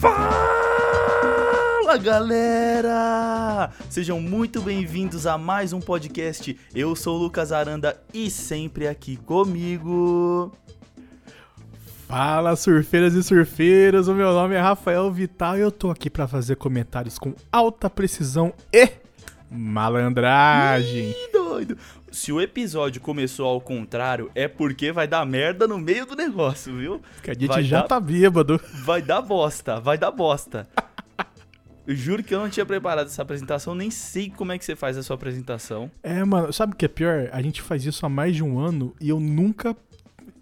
Fala galera! Sejam muito bem-vindos a mais um podcast. Eu sou o Lucas Aranda e sempre aqui comigo. Fala surfeiras e surfeiros, o meu nome é Rafael Vital e eu tô aqui pra fazer comentários com alta precisão e malandragem. Ih, doido! Se o episódio começou ao contrário, é porque vai dar merda no meio do negócio, viu? Que a gente Vai já dar- tá bêbado. Vai dar bosta, vai dar bosta. Eu juro que eu não tinha preparado essa apresentação, nem sei como é que você faz a sua apresentação. É, mano, sabe o que é pior? A gente faz isso há mais de um ano e eu nunca.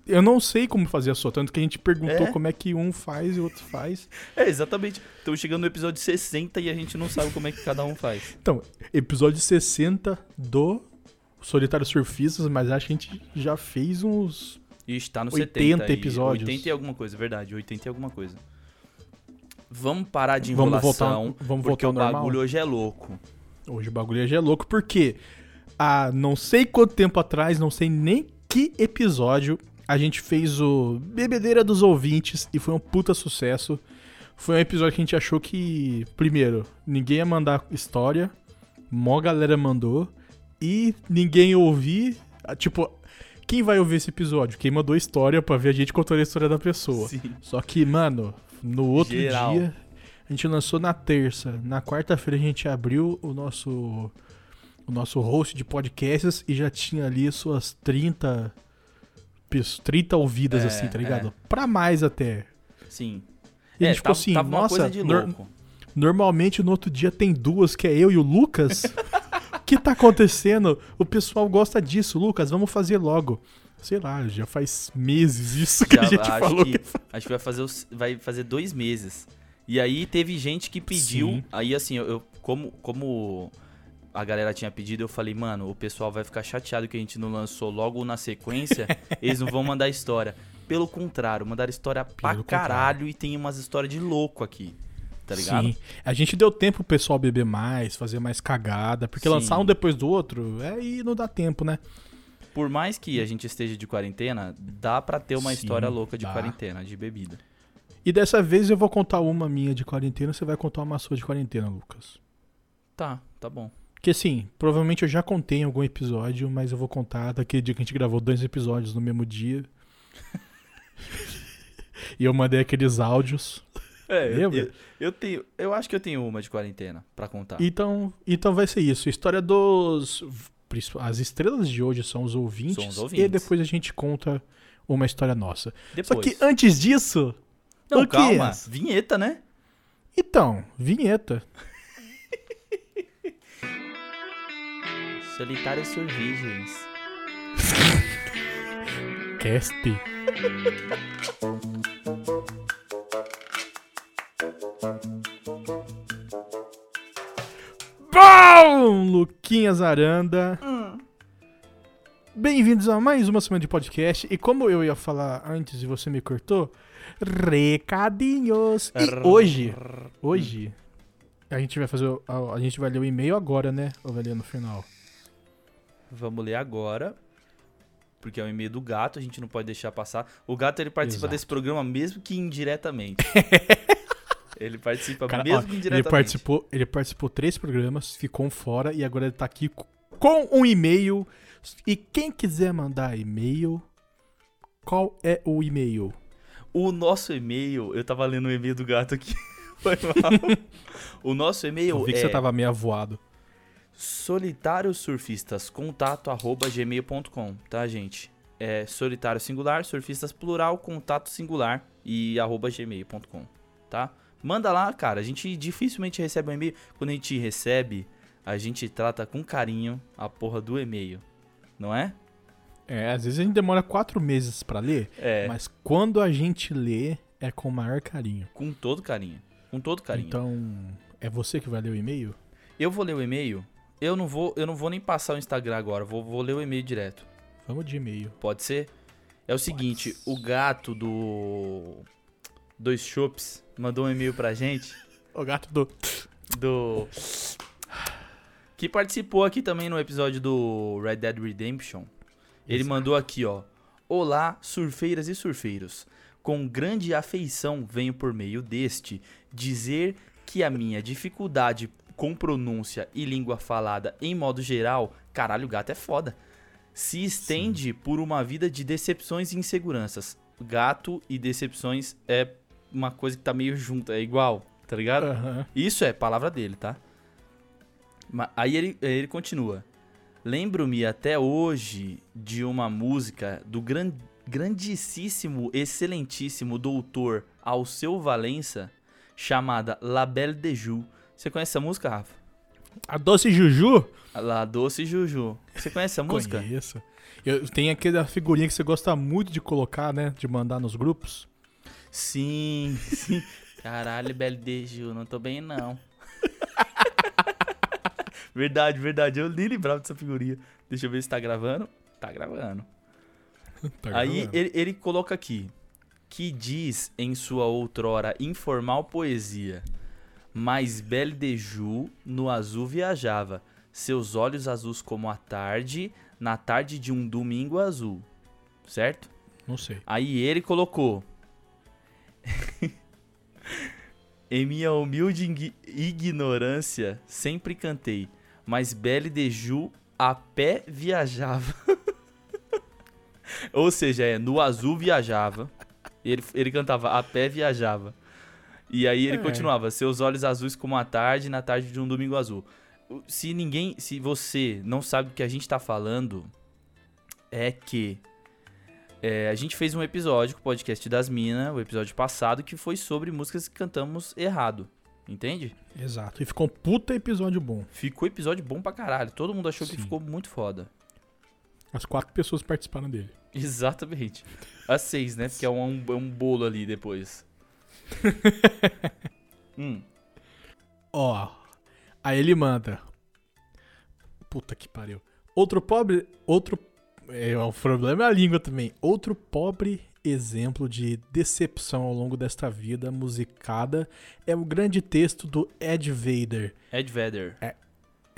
Eu não sei como fazer a sua, tanto que a gente perguntou É? como é que um faz e o outro faz. É, exatamente. Estamos chegando no episódio 60 e a gente não sabe como é que cada um faz. Então, episódio 60 do Solitário Surfistas, mas acho que a gente já fez uns. E está no 80 70 e- episódios. 80 e alguma coisa, verdade. 80 e alguma coisa. Vamos parar de Vamos enrolação, voltar- vamos porque voltar ao o normal? bagulho hoje é louco. Hoje o bagulho já é louco, porque há não sei quanto tempo atrás, não sei nem que episódio, a gente fez o Bebedeira dos Ouvintes e foi um puta sucesso. Foi um episódio que a gente achou que, primeiro, ninguém ia mandar história, mó galera mandou, e ninguém ouvir. Tipo, quem vai ouvir esse episódio? Quem mandou história pra ver a gente contando a história da pessoa. Sim. Só que, mano, no outro Geral. dia, a gente lançou na terça. Na quarta-feira a gente abriu o nosso o nosso host de podcasts e já tinha ali suas 30 pes- 30 ouvidas É, assim, tá ligado? Pra mais até. Sim. E a é, gente ficou tava, assim, tava uma nossa, normalmente no outro dia tem duas, que é eu e o Lucas. O que tá acontecendo? O pessoal gosta disso, Lucas, vamos fazer logo. Sei lá, já faz meses isso que Já a gente acho falou. que, acho que vai fazer, os- vai fazer dois meses. E aí teve gente que pediu. Sim. Aí assim, eu, eu- como, como a galera tinha pedido, eu falei, mano, o pessoal vai ficar chateado que a gente não lançou logo na sequência. eles não vão mandar história. Pelo contrário, mandaram história pra Pelo caralho e tem umas histórias de louco aqui. Tá ligado? Sim. A gente deu tempo pro pessoal beber mais, fazer mais cagada, porque Sim. lançar um depois do outro, é e não dá tempo, né? Por mais que a gente esteja de quarentena, dá pra ter uma Sim, história louca de dá. quarentena, de bebida. E dessa vez eu vou contar uma minha de quarentena, você vai contar uma sua de quarentena, Lucas. Tá, tá bom. Porque assim, provavelmente eu já contei em algum episódio, mas eu vou contar daquele dia que a gente gravou dois episódios no mesmo dia. e eu mandei aqueles áudios. É, eu, Lembra? eu, eu tenho, eu acho que eu tenho uma de quarentena pra contar. Então, então vai ser isso. História dos. As estrelas de hoje são os ouvintes. São os E ouvintes. depois a gente conta uma história nossa. Depois. Só que antes disso. Não, calma. Vinheta, né? Então, vinheta. Solitários são virgens. Cast. Bom, Luquinhas Aranda. Bem-vindos a mais uma semana de podcast. E como eu ia falar antes e você me cortou, recadinhos. E hoje, hoje, a gente vai fazer. A, a gente vai ler o e-mail agora, né? Ou vai ler no final? Vamos ler agora. Porque é o e-mail do gato, a gente não pode deixar passar. O gato ele participa Exato. desse programa mesmo que indiretamente. ele participa Cara, mesmo ó, que ele indiretamente. participou, ele participou três programas, ficou um fora e agora ele tá aqui co- com um e-mail. E quem quiser mandar e-mail, qual é o e-mail? O nosso e-mail, eu tava lendo o e-mail do gato aqui. Foi mal. o nosso e-mail Eu vi que é você tava meio avoado. solitariosurfistas.contato@gmail.com, tá, gente? É solitário singular, surfistas plural, contato singular e arroba gmail.com, tá? Manda lá, cara. A gente dificilmente recebe um e-mail. Quando a gente recebe, a gente trata com carinho a porra do e-mail, não é? É, às vezes a gente demora quatro meses pra ler, É, mas quando a gente lê, é com o maior carinho. com todo carinho. Com todo carinho. Então, é você que vai ler o e-mail? Eu vou ler o e-mail. Eu não vou, eu não vou nem passar o Instagram agora, vou, vou ler o e-mail direto. Vamos de e-mail. Pode ser? É o seguinte, o gato do Dois Chops mandou um e-mail pra gente O gato do. do que participou aqui também no episódio do Red Dead Redemption. Ele Exato. mandou aqui, ó: Olá, surfeiras e surfeiros. Com grande afeição venho por meio deste dizer que a minha dificuldade com pronúncia e língua falada em modo geral, caralho, o gato é foda, se estende por uma vida de decepções e inseguranças. Gato e decepções é uma coisa que tá meio junta, é igual, tá ligado? Aham. Isso é palavra dele, tá? Aí ele, ele continua. Lembro-me até hoje de uma música do gran, grandíssimo, excelentíssimo doutor Alceu Valença, chamada La Belle de Ju. Você conhece essa música, Rafa? A Doce Juju? La Doce Juju. Você conhece essa música? Conheço. Eu, tem aquela figurinha que você gosta muito de colocar, né? De mandar nos grupos. Sim, sim. Caralho, Belle de Ju, não tô bem não. verdade, verdade. Eu nem lembrava dessa figurinha. Deixa eu ver se tá gravando. Tá gravando. Tá Aí ele, ele coloca aqui que diz em sua outrora informal poesia, mas Belle de Ju no azul viajava, seus olhos azuis como a tarde, na tarde de um domingo azul, certo? Não sei. Aí ele colocou em minha humilde ign- ignorância sempre cantei, mas Belle de Ju a pé viajava. Ou seja, é no azul viajava. Ele, ele cantava a pé viajava. E aí ele É. continuava, seus olhos azuis como a tarde, na tarde de um domingo azul. Se ninguém, se você não sabe do que a gente tá falando, é que é, a gente fez um episódio com o podcast das Minas, o episódio passado, que foi sobre músicas que cantamos errado. Entende? Exato. E ficou um puta episódio bom. Ficou episódio bom pra caralho. Todo mundo achou que Sim. ficou muito foda. As quatro pessoas participaram dele. Exatamente. As seis, né? Porque é um, é um bolo ali depois. hum. Ó. Aí ele manda. Puta que pariu. Outro pobre. Outro. É, o problema é a língua também. Outro pobre exemplo de decepção ao longo desta vida musicada é o grande texto do Ed Vader. Ed Vedder.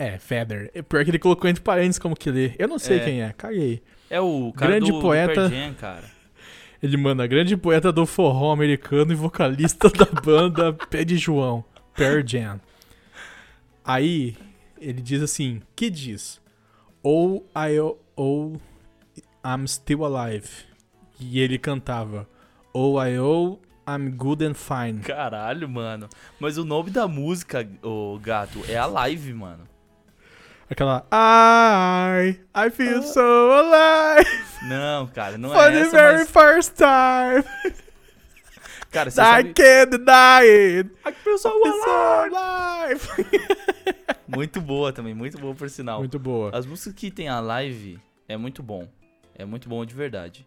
É, Feather. É pior que ele colocou entre parênteses como que lê. Eu não sei É. quem é, caguei. É o cara Grande do, do poeta. Jam, cara. Ele manda grande poeta do forró americano e vocalista da banda Pé de João, Pearl Jam. Aí ele diz assim, que diz? Ou I ou I'm still alive. E ele cantava Oh I oh I'm good and fine. Caralho, mano. Mas o nome da música, o gato, é a live, mano. Aquela I I feel so alive Não, cara, não for é the essa, very mas... first time. Cara, você I sabe... can't deny it. I feel so feel so alive. alive. Muito boa também, muito boa por sinal. Muito boa. As músicas que tem a live é muito bom. É muito bom de verdade.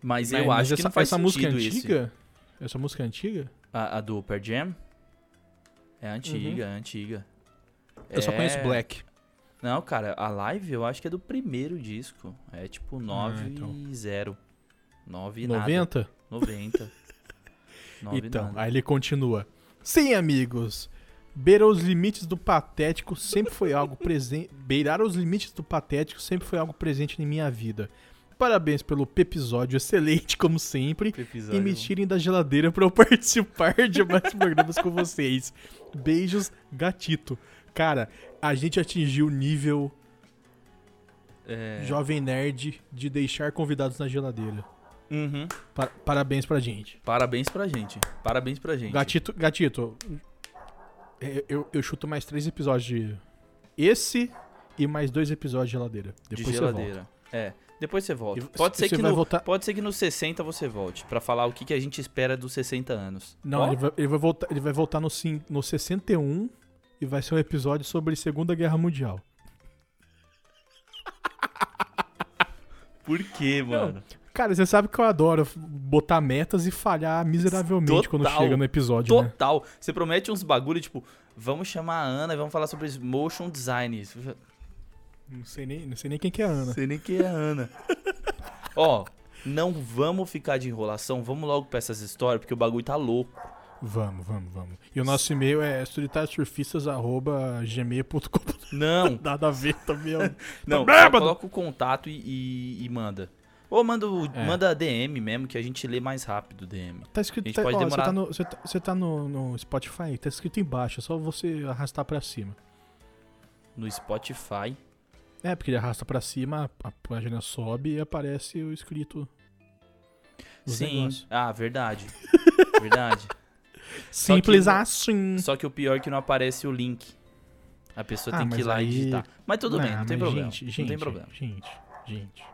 Mas eu acho que essa, não faz essa música é antiga? Essa música é antiga? A, a do Pearl Jam? É antiga, é antiga. Eu só É- conheço Black. Não, cara, a live eu acho que é do primeiro disco. É tipo 9 então. e 0. 9 e nada. 90? 90. 9 e Então, aí ele continua. Sim, amigos. Beirar os limites do patético sempre foi algo presente. Beirar os limites do patético sempre foi algo presente em minha vida. Parabéns pelo episódio excelente, como sempre. Episódio. E me tirem da geladeira pra eu participar de mais programas com vocês. Beijos, gatito. Cara, a gente atingiu o nível É... Jovem Nerd de deixar convidados na geladeira. Uhum. Pa- parabéns pra gente. Parabéns pra gente. Parabéns pra gente. Gatito, gatito é, eu, eu chuto mais três episódios de. Esse e mais dois episódios de geladeira. de Depois você geladeira. volta. É. Depois você volta. Pode ser, você que no, voltar- pode ser que nos 60 você volte. Pra falar o que, que a gente espera dos 60 anos. Não, ele vai, ele vai voltar, ele vai voltar no, no 61 e vai ser um episódio sobre Segunda Guerra Mundial. Por quê, mano? Cara, você sabe que eu adoro botar metas e falhar miseravelmente quando Total. chega no episódio, né? Total. Você promete uns bagulho, tipo, vamos chamar a Ana e vamos falar sobre motion design. Não sei, nem, não sei nem quem que é a Ana. sei nem quem é a Ana. Ó, não vamos ficar de enrolação, vamos logo pra essas histórias, porque o bagulho tá louco. Vamos, vamos, vamos. E o nosso e-mail é solitariosurfistas.gmail.com Não, Nada a ver também. não, Tá coloca o contato e, e- e manda. Ou manda, o- É. manda DM mesmo, que a gente lê mais rápido o DM. Tá escrito. Tá- pode ó, demorar- Você tá, no, você tá- você tá no, no Spotify, tá escrito embaixo, é só você arrastar pra cima. No Spotify. É, porque ele arrasta pra cima, a, página sobe e aparece o escrito. Sim. negócios. Ah, verdade. verdade. Só Simples que- assim. Só que o pior é que não aparece o link. A pessoa Ah, tem que ir lá e aí- digitar. Mas tudo bem, não tem problema. Gente, não gente, tem problema. Gente, gente.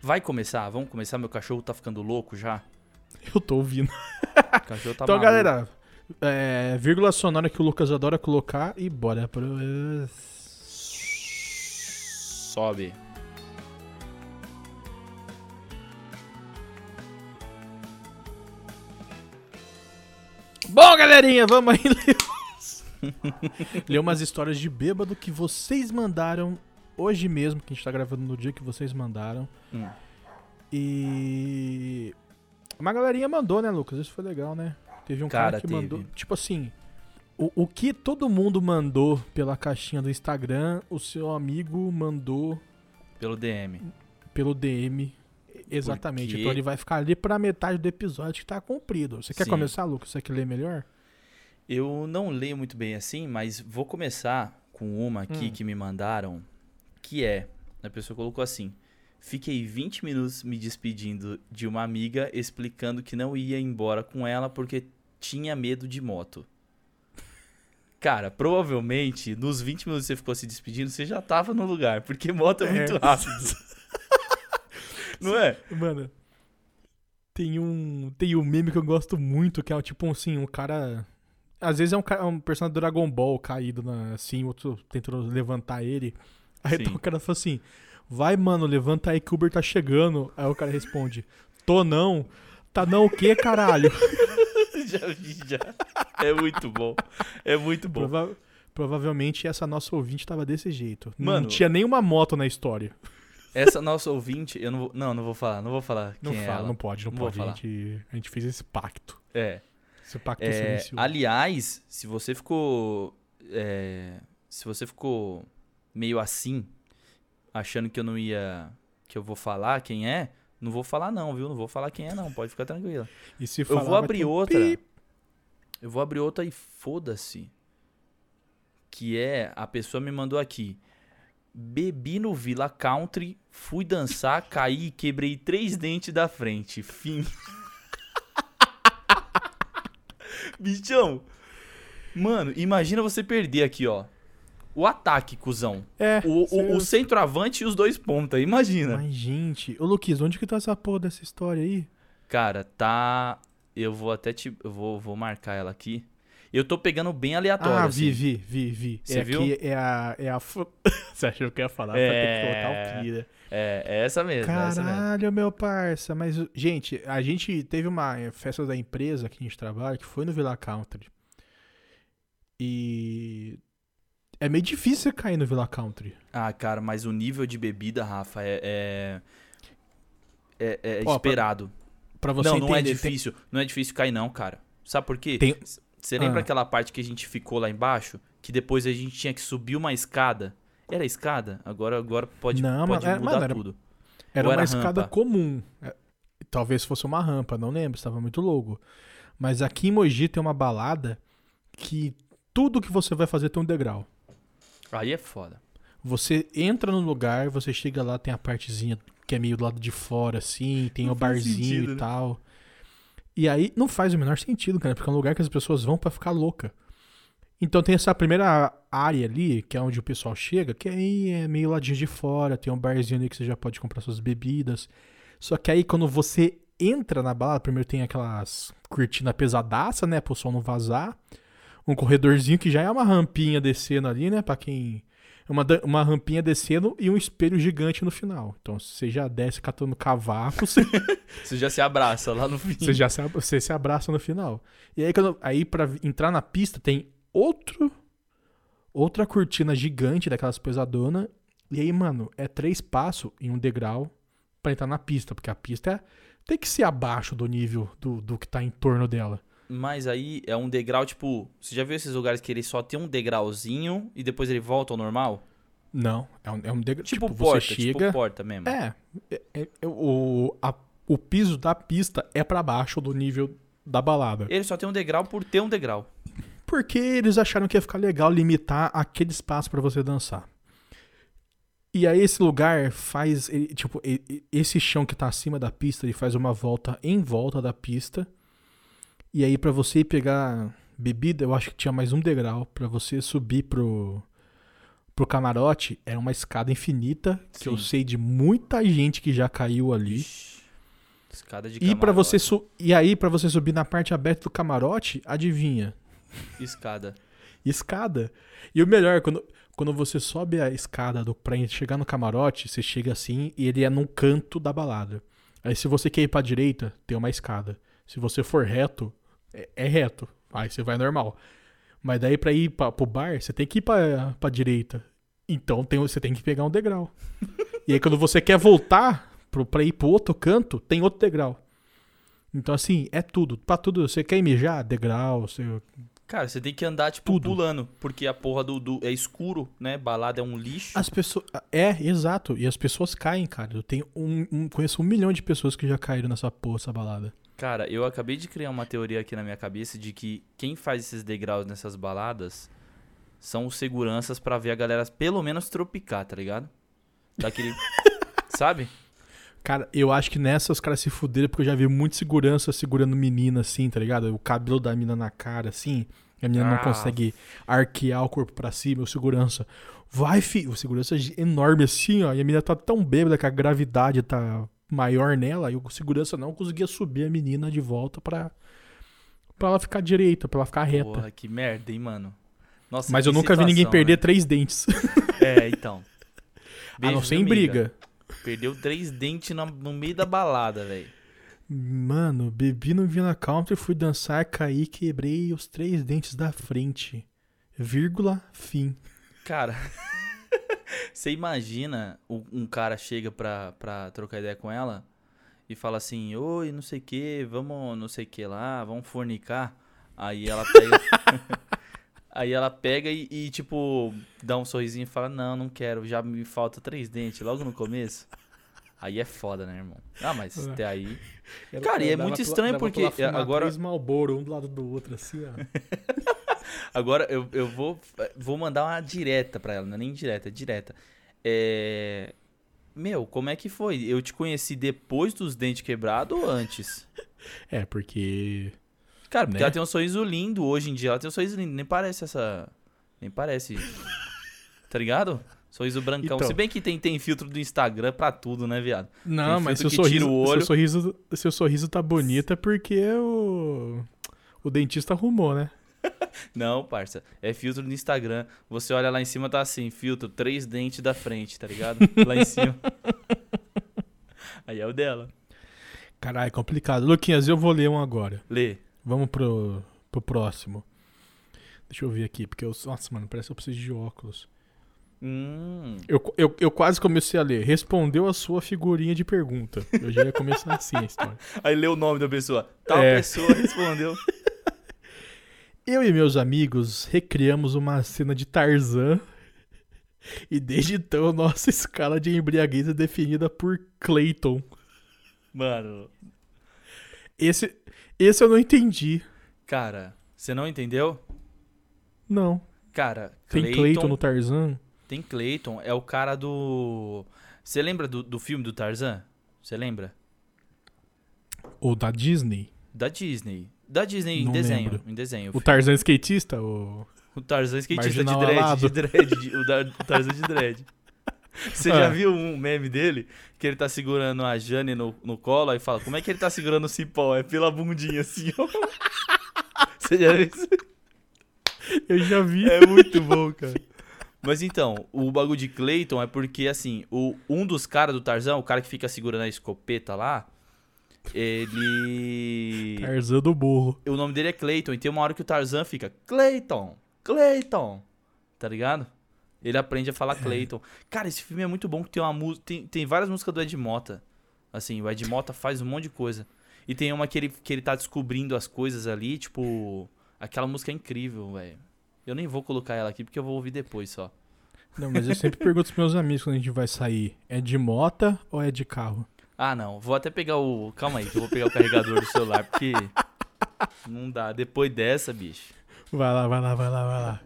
Vai começar? Vamos começar? Meu cachorro tá ficando louco já. Eu tô ouvindo. O cachorro tá então, maluco. galera, é, vírgula sonora que o Lucas adora colocar e bora pro. Sobe. Bom, galerinha, vamos aí ler, umas- histórias de bêbado que vocês mandaram hoje mesmo, que a gente tá gravando no dia que vocês mandaram. Hum. E. Uma galerinha mandou, né, Lucas? Isso foi legal, né? Teve um cara, Cara, que teve. mandou. Tipo assim. O, o que todo mundo mandou pela caixinha do Instagram, o seu amigo mandou Pelo DM. pelo DM. Exatamente. Porque- Então ele vai ficar ali pra metade do episódio que tá cumprido. Você quer Sim. começar, Lucas? Você quer ler melhor? Eu não leio muito bem assim, mas vou começar com uma aqui Hum. que me mandaram, que é, a pessoa colocou assim: "Fiquei 20 minutos me despedindo de uma amiga explicando que não ia embora com ela porque tinha medo de moto." Cara, provavelmente nos 20 minutos que você ficou se despedindo, você já tava no lugar, porque moto é muito É. rápido. não é? Mano, tem um, tem um meme que eu gosto muito, que é tipo assim, um cara. Às vezes é um, cara, um personagem do Dragon Ball caído na, assim, outro tentando levantar ele. Aí então o cara fala assim: Vai, mano, levanta aí que o Uber tá chegando. Aí o cara responde: Tô não. Tá não o quê, caralho? já vi, já. É muito bom. É muito bom. Prova- provavelmente essa nossa ouvinte tava desse jeito. Mano- não tinha nenhuma moto na história. Essa nossa ouvinte, eu não vou, não, não vou falar, não vou falar Não quem é fala, ela. não pode, não, Não pode. A gente, a gente fez esse pacto. É. Esse pacto É, silencioso. aliás, se você ficou. é, se você ficou meio assim, achando que eu não ia. que eu vou falar quem é, não vou falar não, viu? Não vou falar quem é, não. Pode ficar tranquila. E se Eu falar, vou vai abrir outra. pi. Eu vou abrir outra e foda-se. Que é. A pessoa me mandou aqui. Bebi no Villa Country, fui dançar, caí e quebrei três dentes da frente. Fim. Bichão. Mano, imagina você perder aqui, ó. O ataque, cuzão. É. O, o, o centroavante e os dois pontas. Imagina. Mas, gente. Ô, Luquis, onde que tá essa porra dessa história aí? Cara, tá. Eu vou até te. Eu vou, vou marcar ela aqui. Eu tô pegando bem aleatório. ah, assim. vi, vi, vi, vi. Cê é viu? aqui, é a... É a... Você achou que eu ia falar pra ter É. que colocar o pi, né? É, é essa mesmo, é essa mesmo. Caralho, meu parça. Mas, gente, a gente teve uma eh, festa da empresa que a gente trabalha, que foi no Villa Country. E... É meio difícil você cair no Villa Country. Ah, cara, mas o nível de bebida, Rafa, é. É, é- é Ó, pra- esperado. Pra você não, não é entender, difícil. Não é difícil cair, não, cara. Sabe por quê? Tem- Você lembra Ah. aquela parte que a gente ficou lá embaixo? Que depois a gente tinha que subir uma escada? Era escada? Agora, agora pode, Não, pode mano, é- mudar mano, era- tudo. Era uma era escada rampa? comum. É, Talvez fosse uma rampa, não lembro, estava muito louco. Mas aqui em Mogi tem uma balada que tudo que você vai fazer tem um degrau. Aí é foda. Você entra no lugar, você chega lá, tem a partezinha que é meio do lado de fora, assim, tem Não o barzinho sentido, e né? tal. E aí não faz o menor sentido, cara, porque é um lugar que as pessoas vão pra ficar louca. Então tem essa primeira área ali, que é onde o pessoal chega, que aí é meio ladinho de fora, tem um barzinho ali que você já pode comprar suas bebidas. Só que aí quando você entra na balada, primeiro tem aquelas cortinas pesadaça, né, pro som não vazar. Um corredorzinho que já é uma rampinha descendo ali, né, pra quem... Uma, uma rampinha descendo e um espelho gigante no final. Então você já desce catando cavaco, você Você já se abraça lá no fim. você já se, você se abraça no final. E aí, quando, aí pra vi- entrar na pista, tem outro. Outra cortina gigante daquelas pesadonas. E aí, mano, é três passos em um degrau pra entrar na pista. Porque a pista é, tem que ser abaixo do nível do, do que tá em torno dela. Mas aí é um degrau, tipo. Você já viu esses lugares que ele só tem um degrauzinho e depois ele volta ao normal? Não, é um, é um degrau. Tipo, Tipo, porta, você chega. tipo porta mesmo. É, é- é- é- o, a- o piso da pista é pra baixo do nível da balada. Ele só tem um degrau por ter um degrau. Porque eles acharam que ia ficar legal limitar aquele espaço pra você dançar. E aí esse lugar faz, ele- tipo, esse chão que tá acima da pista, ele faz uma volta em volta da pista. E aí pra você pegar bebida, eu acho que tinha mais um degrau Pra você subir pro pro camarote, era uma escada infinita, que eu Sim. sei de muita gente que já caiu ali. Ixi, Escada de E para camarote. você su e aí para você subir na parte aberta do camarote, adivinha? Escada. Escada. E o melhor, quando, quando você sobe a escada do pra chegar no camarote, você chega assim e ele é num canto da balada. Aí se você quer ir pra direita, tem uma escada. Se você for reto, é, é reto. Aí você vai normal. Mas daí pra ir pra, pro bar, você tem que ir pra, pra direita. Então tem, você tem que pegar um degrau. e aí quando você quer voltar pro, pra ir pro outro canto, tem outro degrau. Então assim, é tudo. Pra tudo. Você quer mijar? Degrau. Você Cara, você tem que andar, tipo, Tudo. pulando. Porque a porra do, do- É escuro, né? Balada é um lixo. As pessoas. É, exato. E as pessoas caem, cara. Eu tenho um, um- conheço um milhão de pessoas que já caíram nessa porra, essa balada. Cara, eu acabei de criar uma teoria aqui na minha cabeça de que quem faz esses degraus nessas baladas são os seguranças pra ver a galera pelo menos tropicar, tá ligado? Daquele. Sabe? Cara, eu acho que nessa os caras se fuderam porque eu já vi muito segurança segurando menina assim, tá ligado? O cabelo da mina na cara, assim. e A menina Ah. não consegue arquear o corpo pra cima. O segurança. Vai, filho. O segurança é enorme assim, ó. E a menina tá tão bêbada que a gravidade tá maior nela. E o segurança não conseguia subir a menina de volta pra, pra ela ficar direita, pra ela ficar reta. Porra, que merda, hein, mano? Nossa, Mas eu nunca vi ninguém situação, perder né? três dentes. É, então. a não Beijo, ser em briga. Perdeu três dentes na- no meio da balada, velho. Mano, bebi no Vina Country, fui dançar, caí, quebrei os três dentes da frente. Vírgula, fim. Cara, você imagina um cara chega pra, pra trocar ideia com ela e fala assim, oi, não sei o que, vamos não sei o que lá, vamos fornicar. Aí ela pega. Aí ela pega e, e, tipo, dá um sorrisinho e fala, não, não quero, já me falta três dentes, logo no começo. Aí é foda, né, irmão? Ah, mas É. até aí. Cara, e é muito estranho porque agora- Malboro, um do lado do outro, assim, ó. Agora eu, eu vou, vou mandar uma direta pra ela, não é nem direta, é direta. É. Meu, como é que foi? Eu te conheci depois dos dentes quebrados ou antes? É, porque. Cara, porque Né? ela tem um sorriso lindo hoje em dia. Ela tem um sorriso lindo, nem parece essa. Nem parece. tá ligado? Sorriso brancão. Então. Se bem que tem, tem filtro do Instagram pra tudo, né, viado? Não, mas seu sorriso, o olho. seu sorriso. Seu sorriso tá bonito é porque o. O dentista arrumou, né? Não, parça. É filtro do Instagram. Você olha lá em cima, tá assim, filtro, três dentes da frente, tá ligado? Lá em cima. Aí é o dela. Caralho, é complicado. Luquinhas, eu vou ler um agora. Lê. Vamos pro, pro próximo. Deixa eu ver aqui, porque eu. Nossa, mano, parece que eu preciso de óculos. Hum. Eu, eu, eu quase comecei a ler. Respondeu a sua figurinha de pergunta. Eu já ia começar assim a história. Aí lê o nome da pessoa. Tal É. pessoa respondeu. Eu e meus amigos recriamos uma cena de Tarzan. E desde então, nossa escala de embriaguez é definida por Clayton. Mano, Esse, esse eu não entendi. cara, você não entendeu? Não. Cara, Tem Clayton, Clayton no Tarzan? Tem Clayton, é o cara do. Você lembra do, do filme do Tarzan? Você lembra? Ou da Disney? Da Disney. Da Disney em Não desenho. lembro. Em desenho. O Tarzan skatista? O... O Tarzan skatista de dread, de dread, de- o, da- o Tarzan de dread. Você Ah. já viu um meme dele? Que ele tá segurando a Jane no, no colo e fala, como é que ele tá segurando o cipó? É pela bundinha assim, ó. Você já viu isso? Eu já vi. É muito bom, cara. Mas então, o bagulho de Clayton é porque, assim, o, um dos caras do Tarzan, o cara que fica segurando a escopeta lá, ele... Tarzan do burro. O nome dele é Clayton, e tem uma hora que o Tarzan fica Clayton, Clayton, tá ligado? Ele aprende a falar Clayton. Cara, esse filme é muito bom que tem uma música, tem, tem várias músicas do Ed Mota. Assim, o Ed Mota faz um monte de coisa. E tem uma que ele, que ele tá descobrindo as coisas ali, tipo, aquela música é incrível, velho. Eu nem vou colocar ela aqui porque eu vou ouvir depois só. Não, mas eu sempre pergunto pros meus amigos quando a gente vai sair: é de mota ou é de carro? Ah, não. Vou até pegar o. Calma aí, que eu vou pegar o carregador do celular, porque. Não dá. Depois dessa, bicho. Vai lá, vai lá, vai lá, vai lá.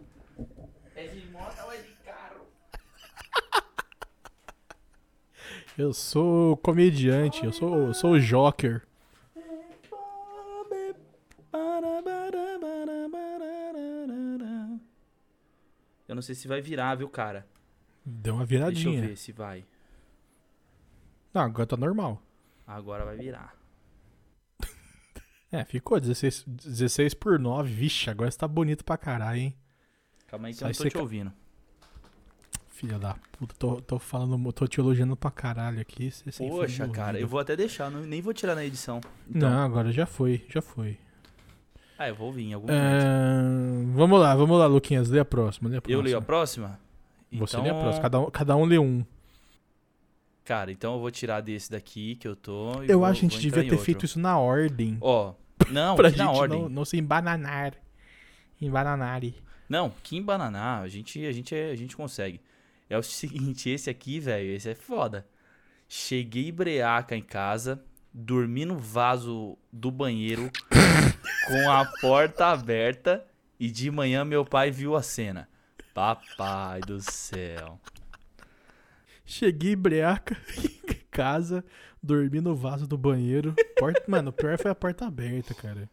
É de moto ou é de carro? Eu sou comediante, eu sou, eu sou o Joker. Eu não sei se vai virar, viu, cara? Deu uma Deixa eu viradinha. ver se vai. Não, agora tá normal. Agora vai virar. É, ficou 16, 16 por 9. Vixe, agora você tá bonito pra caralho, hein? Calma aí que Só eu não tô te ca- ouvindo. Filha da puta, tô, tô falando, tô te elogiando pra caralho aqui. Você Poxa, cara, eu vou até deixar, não- nem vou tirar na edição. Então, Não, agora já foi, já foi. Ah, eu vou ouvir em algum momento. É, vamos lá, vamos lá, Luquinhas, lê a próxima. Lê a Eu próxima. leio a próxima? Você Então, lê a próxima, cada um, cada um lê um. Cara, então eu vou tirar desse daqui que eu tô. Eu vou- acho que a gente devia ter outro. feito isso na ordem. Ó, não, pra que gente na ordem. Não, não se embananar. Embananare. Não, que embananar, a gente, a gente, é- a gente consegue. É o seguinte, esse aqui, velho, esse é foda. Cheguei breaca em casa, dormi no vaso do banheiro com a porta aberta e de manhã meu pai viu a cena. Papai do céu. Cheguei breaca em casa, dormi no vaso do banheiro. Porta, mano, o pior foi a porta aberta, cara.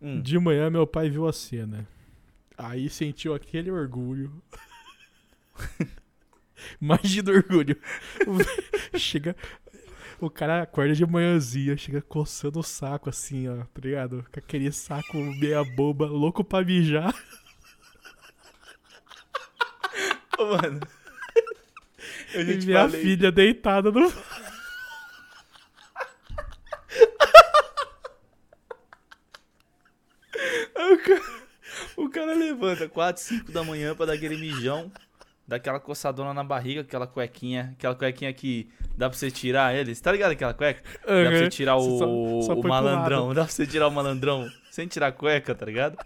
Hum, De manhã meu pai viu a cena. Aí sentiu aquele orgulho. Imagina o orgulho. chega. O cara acorda de manhãzinha, chega coçando o saco assim, ó, tá ligado? Com aquele saco meia boba, louco pra mijar. Ô, mano. Eu E minha filha deitada no. O cara, o cara levanta 4, 5 da manhã pra dar aquele mijão, dá aquela coçadona na barriga, aquela cuequinha, aquela cuequinha que dá pra você tirar ele. Você tá ligado aquela cueca? Dá pra você tirar o, Só- só o malandrão, dá pra você tirar o malandrão sem tirar a cueca, tá ligado?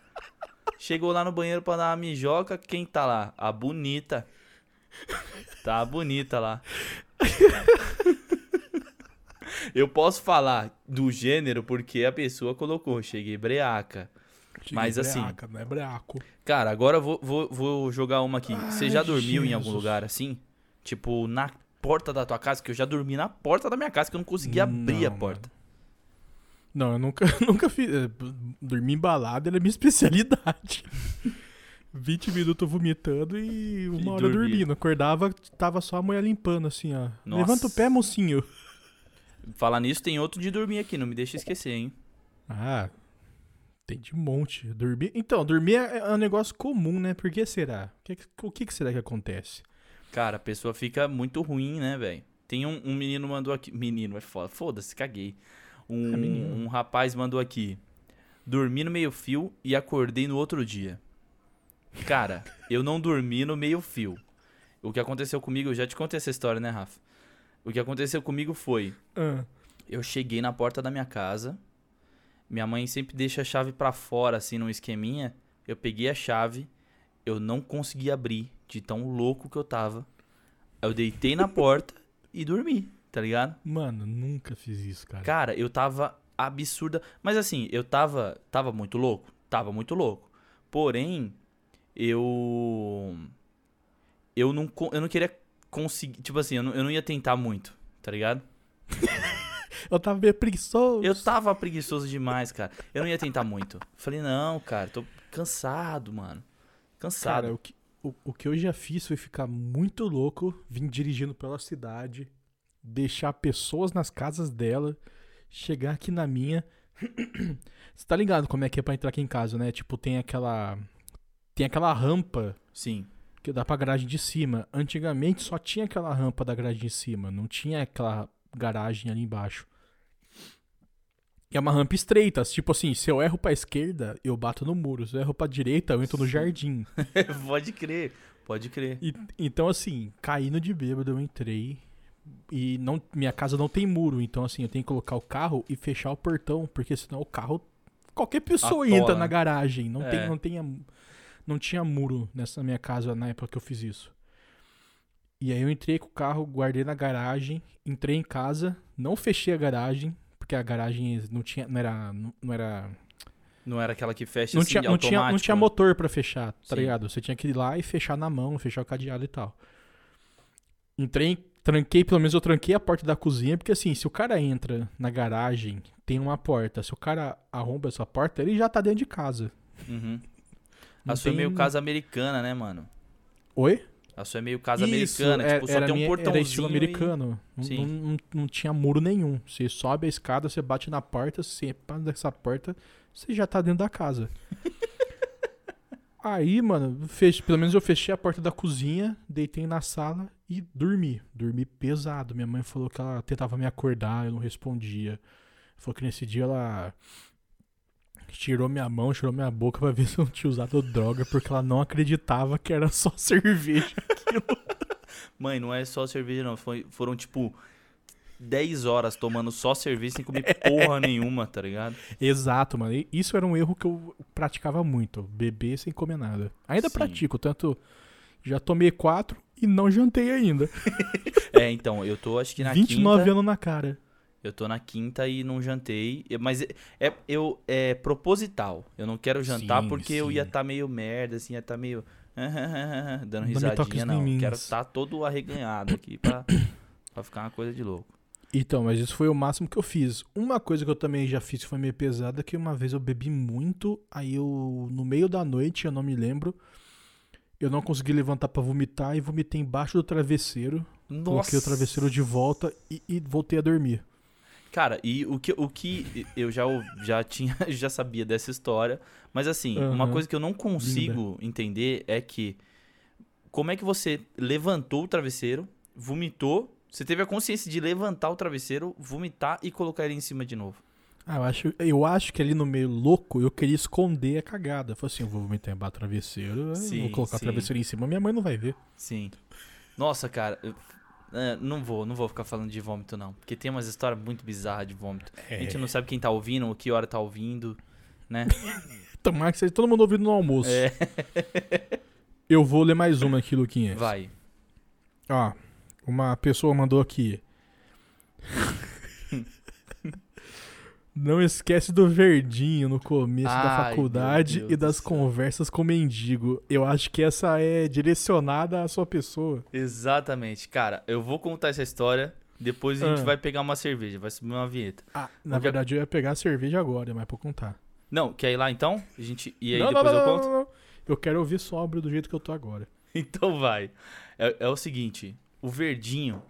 Chegou lá no banheiro pra dar uma mijoca, quem tá lá? A bonita. Tá bonita lá. Eu posso falar do gênero porque a pessoa colocou, cheguei breaca. Mas assim- Breaca, não é breaco. Cara, agora eu vou, vou, vou jogar uma aqui. Você Ai, já dormiu em algum Jesus. lugar assim? Tipo, na porta da tua casa? Que eu já dormi na porta da minha casa, que eu não conseguia abrir a Não, porta. Não, eu nunca, nunca fiz. é, Dormir embalado era a minha especialidade. 20 minutos vomitando e uma E hora dormir. dormindo. Acordava, tava só a mulher limpando assim, ó. Nossa. Levanta o pé, mocinho. Falar nisso, tem outro de dormir aqui, não me deixa esquecer, hein? Ah, tem de monte. Dormir. Então, dormir é é um negócio comum, né? Por que será? O que, o que será que acontece? Cara, a pessoa fica muito ruim, né, velho? Tem um, um menino mandou aqui. Menino, é foda. Foda-se, caguei. Um, É um rapaz mandou aqui. Dormi no meio-fio e acordei no outro dia. Cara, eu não dormi no meio-fio. O que aconteceu comigo, eu já te contei essa história, né, Rafa? O que aconteceu comigo foi. Ah, Eu cheguei na porta da minha casa. Minha mãe sempre deixa a chave pra fora, assim, num esqueminha. Eu peguei a chave. Eu não consegui abrir, de tão louco que eu tava. Eu deitei na porta e dormi, tá ligado? mano, nunca fiz isso, cara. Cara, eu tava absurda. Mas assim, eu tava. Tava muito louco? Tava muito louco. Porém, eu. Eu não, eu não queria conseguir. Tipo assim, eu não, eu não ia tentar muito, tá ligado? Eu tava meio preguiçoso. Eu tava preguiçoso demais, cara. Eu não ia tentar muito. Falei, não, cara, tô cansado, mano. Cansado. Cara, o que, o, o que eu já fiz foi ficar muito louco, vim dirigindo pela cidade, deixar pessoas nas casas dela, chegar aqui na minha. Você tá ligado como é que é pra entrar aqui em casa, né? Tipo, tem aquela. Tem aquela rampa Sim. que dá pra garagem de cima. Antigamente só tinha aquela rampa da garagem de cima, não tinha aquela garagem ali embaixo. E é uma rampa estreita, tipo assim, se eu erro pra esquerda, eu bato no muro. Se eu erro pra direita, eu entro no jardim. pode crer, pode crer. E- então, assim, caindo de bêbado, eu entrei. E não, minha casa não tem muro, então assim, eu tenho que colocar o carro e fechar o portão, porque senão o carro. Qualquer pessoa Atola, entra na garagem. Não, É. tem, não, tem, a- não tinha muro nessa minha casa na época que eu fiz isso. E aí eu entrei com o carro, guardei na garagem, entrei em casa, não fechei a garagem, porque a garagem não tinha, não era, não era, Não era aquela que fecha não assim, tinha, não tinha, não tinha motor pra fechar, tá Sim. ligado? Você tinha que ir lá e fechar na mão, fechar o cadeado e tal. Entrei, tranquei, pelo menos eu tranquei a porta da cozinha, porque assim, se o cara entra na garagem, tem uma porta, se o cara arromba essa porta, ele já tá dentro de casa. Uhum. A sua é meio casa americana, né, mano? Oi? A sua é meio casa Isso, americana, é- tipo, só tem um minha- portãozinho Era estilo e- americano. Sim. Não, não, não tinha muro nenhum. Você sobe a escada, você bate na porta, você passa dessa porta, você já tá dentro da casa. Aí, mano, fech... pelo menos eu fechei a porta da cozinha, deitei na sala e dormi. Dormi pesado. Minha mãe falou que ela tentava me acordar, eu não respondia. Falou que nesse dia ela tirou minha mão, tirou minha boca pra ver se eu não tinha usado droga, porque ela não acreditava que era só cerveja. Mãe, não é só cerveja, não. Foi- foram, tipo, 10 horas tomando só cerveja sem comer porra nenhuma, tá ligado? Exato, mano. E Isso era um erro que eu praticava muito. Beber sem comer nada. Ainda Sim. pratico, tanto já tomei quatro e não jantei ainda. É, então, eu tô, acho que na 29 quinta... anos na cara. Eu tô na quinta e não jantei. Mas é, é- eu, é proposital. Eu não quero jantar Sim, porque eu ia sim. estar meio merda, assim, ia estar meio. dando risadinha, não. em Quero estar todo arreganhado aqui pra, pra ficar uma coisa de louco. Então, mas isso foi o máximo que eu fiz. Uma coisa que eu também já fiz que foi meio pesada, que uma vez eu bebi muito, aí eu, no meio da noite, eu não me lembro, eu não consegui levantar pra vomitar e vomitei embaixo do travesseiro. Coloquei o travesseiro de volta e, e voltei a dormir. Cara, e o que, o que eu já, já tinha, já sabia dessa história, mas assim, uma Aham. coisa que eu não consigo entender é que como é que você levantou o travesseiro, vomitou, você teve a consciência de levantar o travesseiro, vomitar e colocar ele em cima de novo. Ah, eu acho, eu acho que ali no meio louco eu queria esconder a cagada. Eu falei assim, eu vou vomitar embaixo do travesseiro, eu Sim, vou colocar sim. o travesseiro em cima, minha mãe não vai ver. Sim. Nossa, cara, é, não vou, não vou ficar falando de vômito não, porque tem umas histórias muito bizarras de vômito. A gente não sabe quem tá ouvindo, que hora tá ouvindo, né? Tomara que seja todo mundo ouvindo no almoço. É, Eu vou ler mais uma aqui, Luquinhas. vai. Ó, uma pessoa mandou aqui. Não esquece do verdinho no começo da Ai, faculdade meu Deus e das conversas com mendigo. Eu acho que essa é direcionada à sua pessoa. Exatamente. Cara, eu vou contar essa história, depois a gente Ah. vai pegar uma cerveja, vai subir uma vinheta. Ah, na é- verdade eu ia pegar a cerveja agora, mas pra contar. Não, quer ir lá então? A gente e aí não, depois não, eu não, conto? não, não. Eu quero ouvir sóbrio do jeito que eu tô agora. Então vai. É, é o seguinte, o Verdinho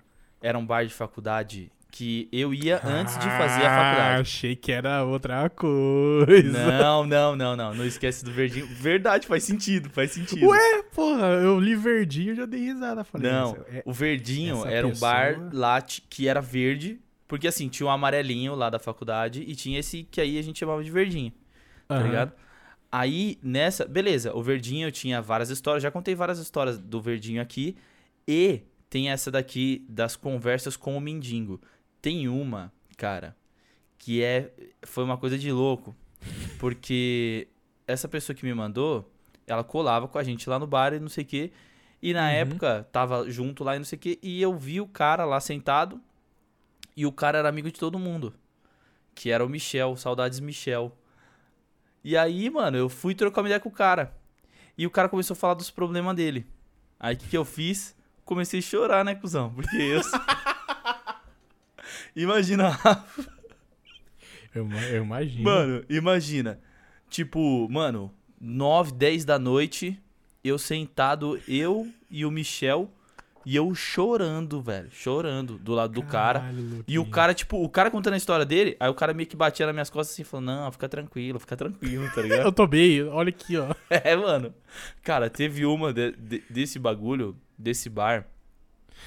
era um bar de faculdade que eu ia antes de fazer a Ah, faculdade. achei que era outra coisa. Não, não, não, não. Não esquece do verdinho. Verdade, faz sentido, faz sentido. Ué, porra, eu li verdinho e já dei risada. Falei, Não, "Essa é- o verdinho essa era um pessoa- bar lá que era verde, porque assim, tinha um amarelinho lá da faculdade e tinha esse que aí a gente chamava de verdinho, tá Aham. ligado? Aí nessa, beleza, o verdinho tinha várias histórias, já contei várias histórias do verdinho aqui e tem essa daqui das conversas com o mendigo. Tem uma, cara, que é foi uma coisa de louco, porque essa pessoa que me mandou, ela colava com a gente lá no bar e não sei o quê. E na Uhum. época tava junto lá e não sei o quê, e eu vi o cara lá sentado e o cara era amigo de todo mundo, que era o Michel, saudades Michel. E aí, mano, eu fui trocar uma ideia com o cara. E o cara começou a falar dos problemas dele. Aí o que, que eu fiz? Comecei a chorar, né, cuzão? Porque eu. Imagina, Eu, ima- eu imagino. Mano, imagina. Tipo, mano, 9, 10 da noite, eu sentado, eu e o Michel, e eu chorando, velho. Chorando do lado do cara. Caralho, E o cara, tipo, o cara contando a história dele, aí o cara meio que batia nas minhas costas assim, falando, não, fica tranquilo, fica tranquilo, tá ligado? Eu tô bem, olha aqui, ó. é, mano. Cara, teve uma de- de- desse bagulho, desse bar,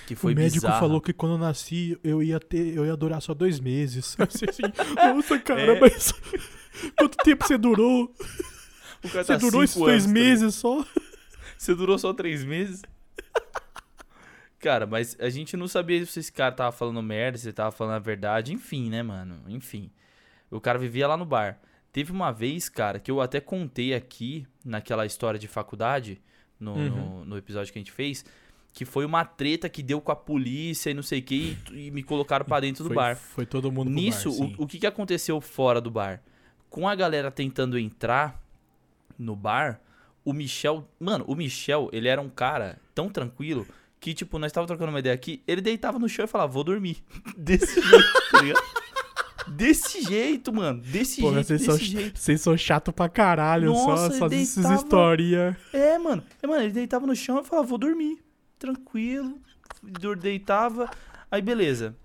que foi o médico bizarra. falou que quando eu nasci eu ia ter, eu ia durar só dois meses. Assim, assim, Nossa, cara, É. mas quanto tempo você durou? Você tá durou esses dois tá meses só? Você durou só três meses? Cara, mas a gente não sabia se esse cara tava falando merda, se ele tava falando a verdade, enfim, né, mano? Enfim. O cara vivia lá no bar. Teve uma vez, cara, que eu até contei aqui, naquela história de faculdade, no, Uhum. no, no episódio que a gente fez, que foi uma treta que deu com a polícia e não sei o que, e, e me colocaram pra dentro do foi, bar. Foi todo mundo Nisso, bar, o, o que, que aconteceu fora do bar? Com a galera tentando entrar no bar, o Michel. Mano, o Michel, ele era um cara tão tranquilo que, tipo, nós tava trocando uma ideia aqui, ele deitava no chão e falava, vou dormir. Desse jeito, tá ligado? Desse jeito, mano. Desse Porra, jeito, vocês desse são, jeito. vocês são chato pra caralho, Nossa, só, só ele essas deitava- historinhas. É, mano. É, mano, ele deitava no chão e falava, vou dormir. Tranquilo. Deitava. Aí, beleza.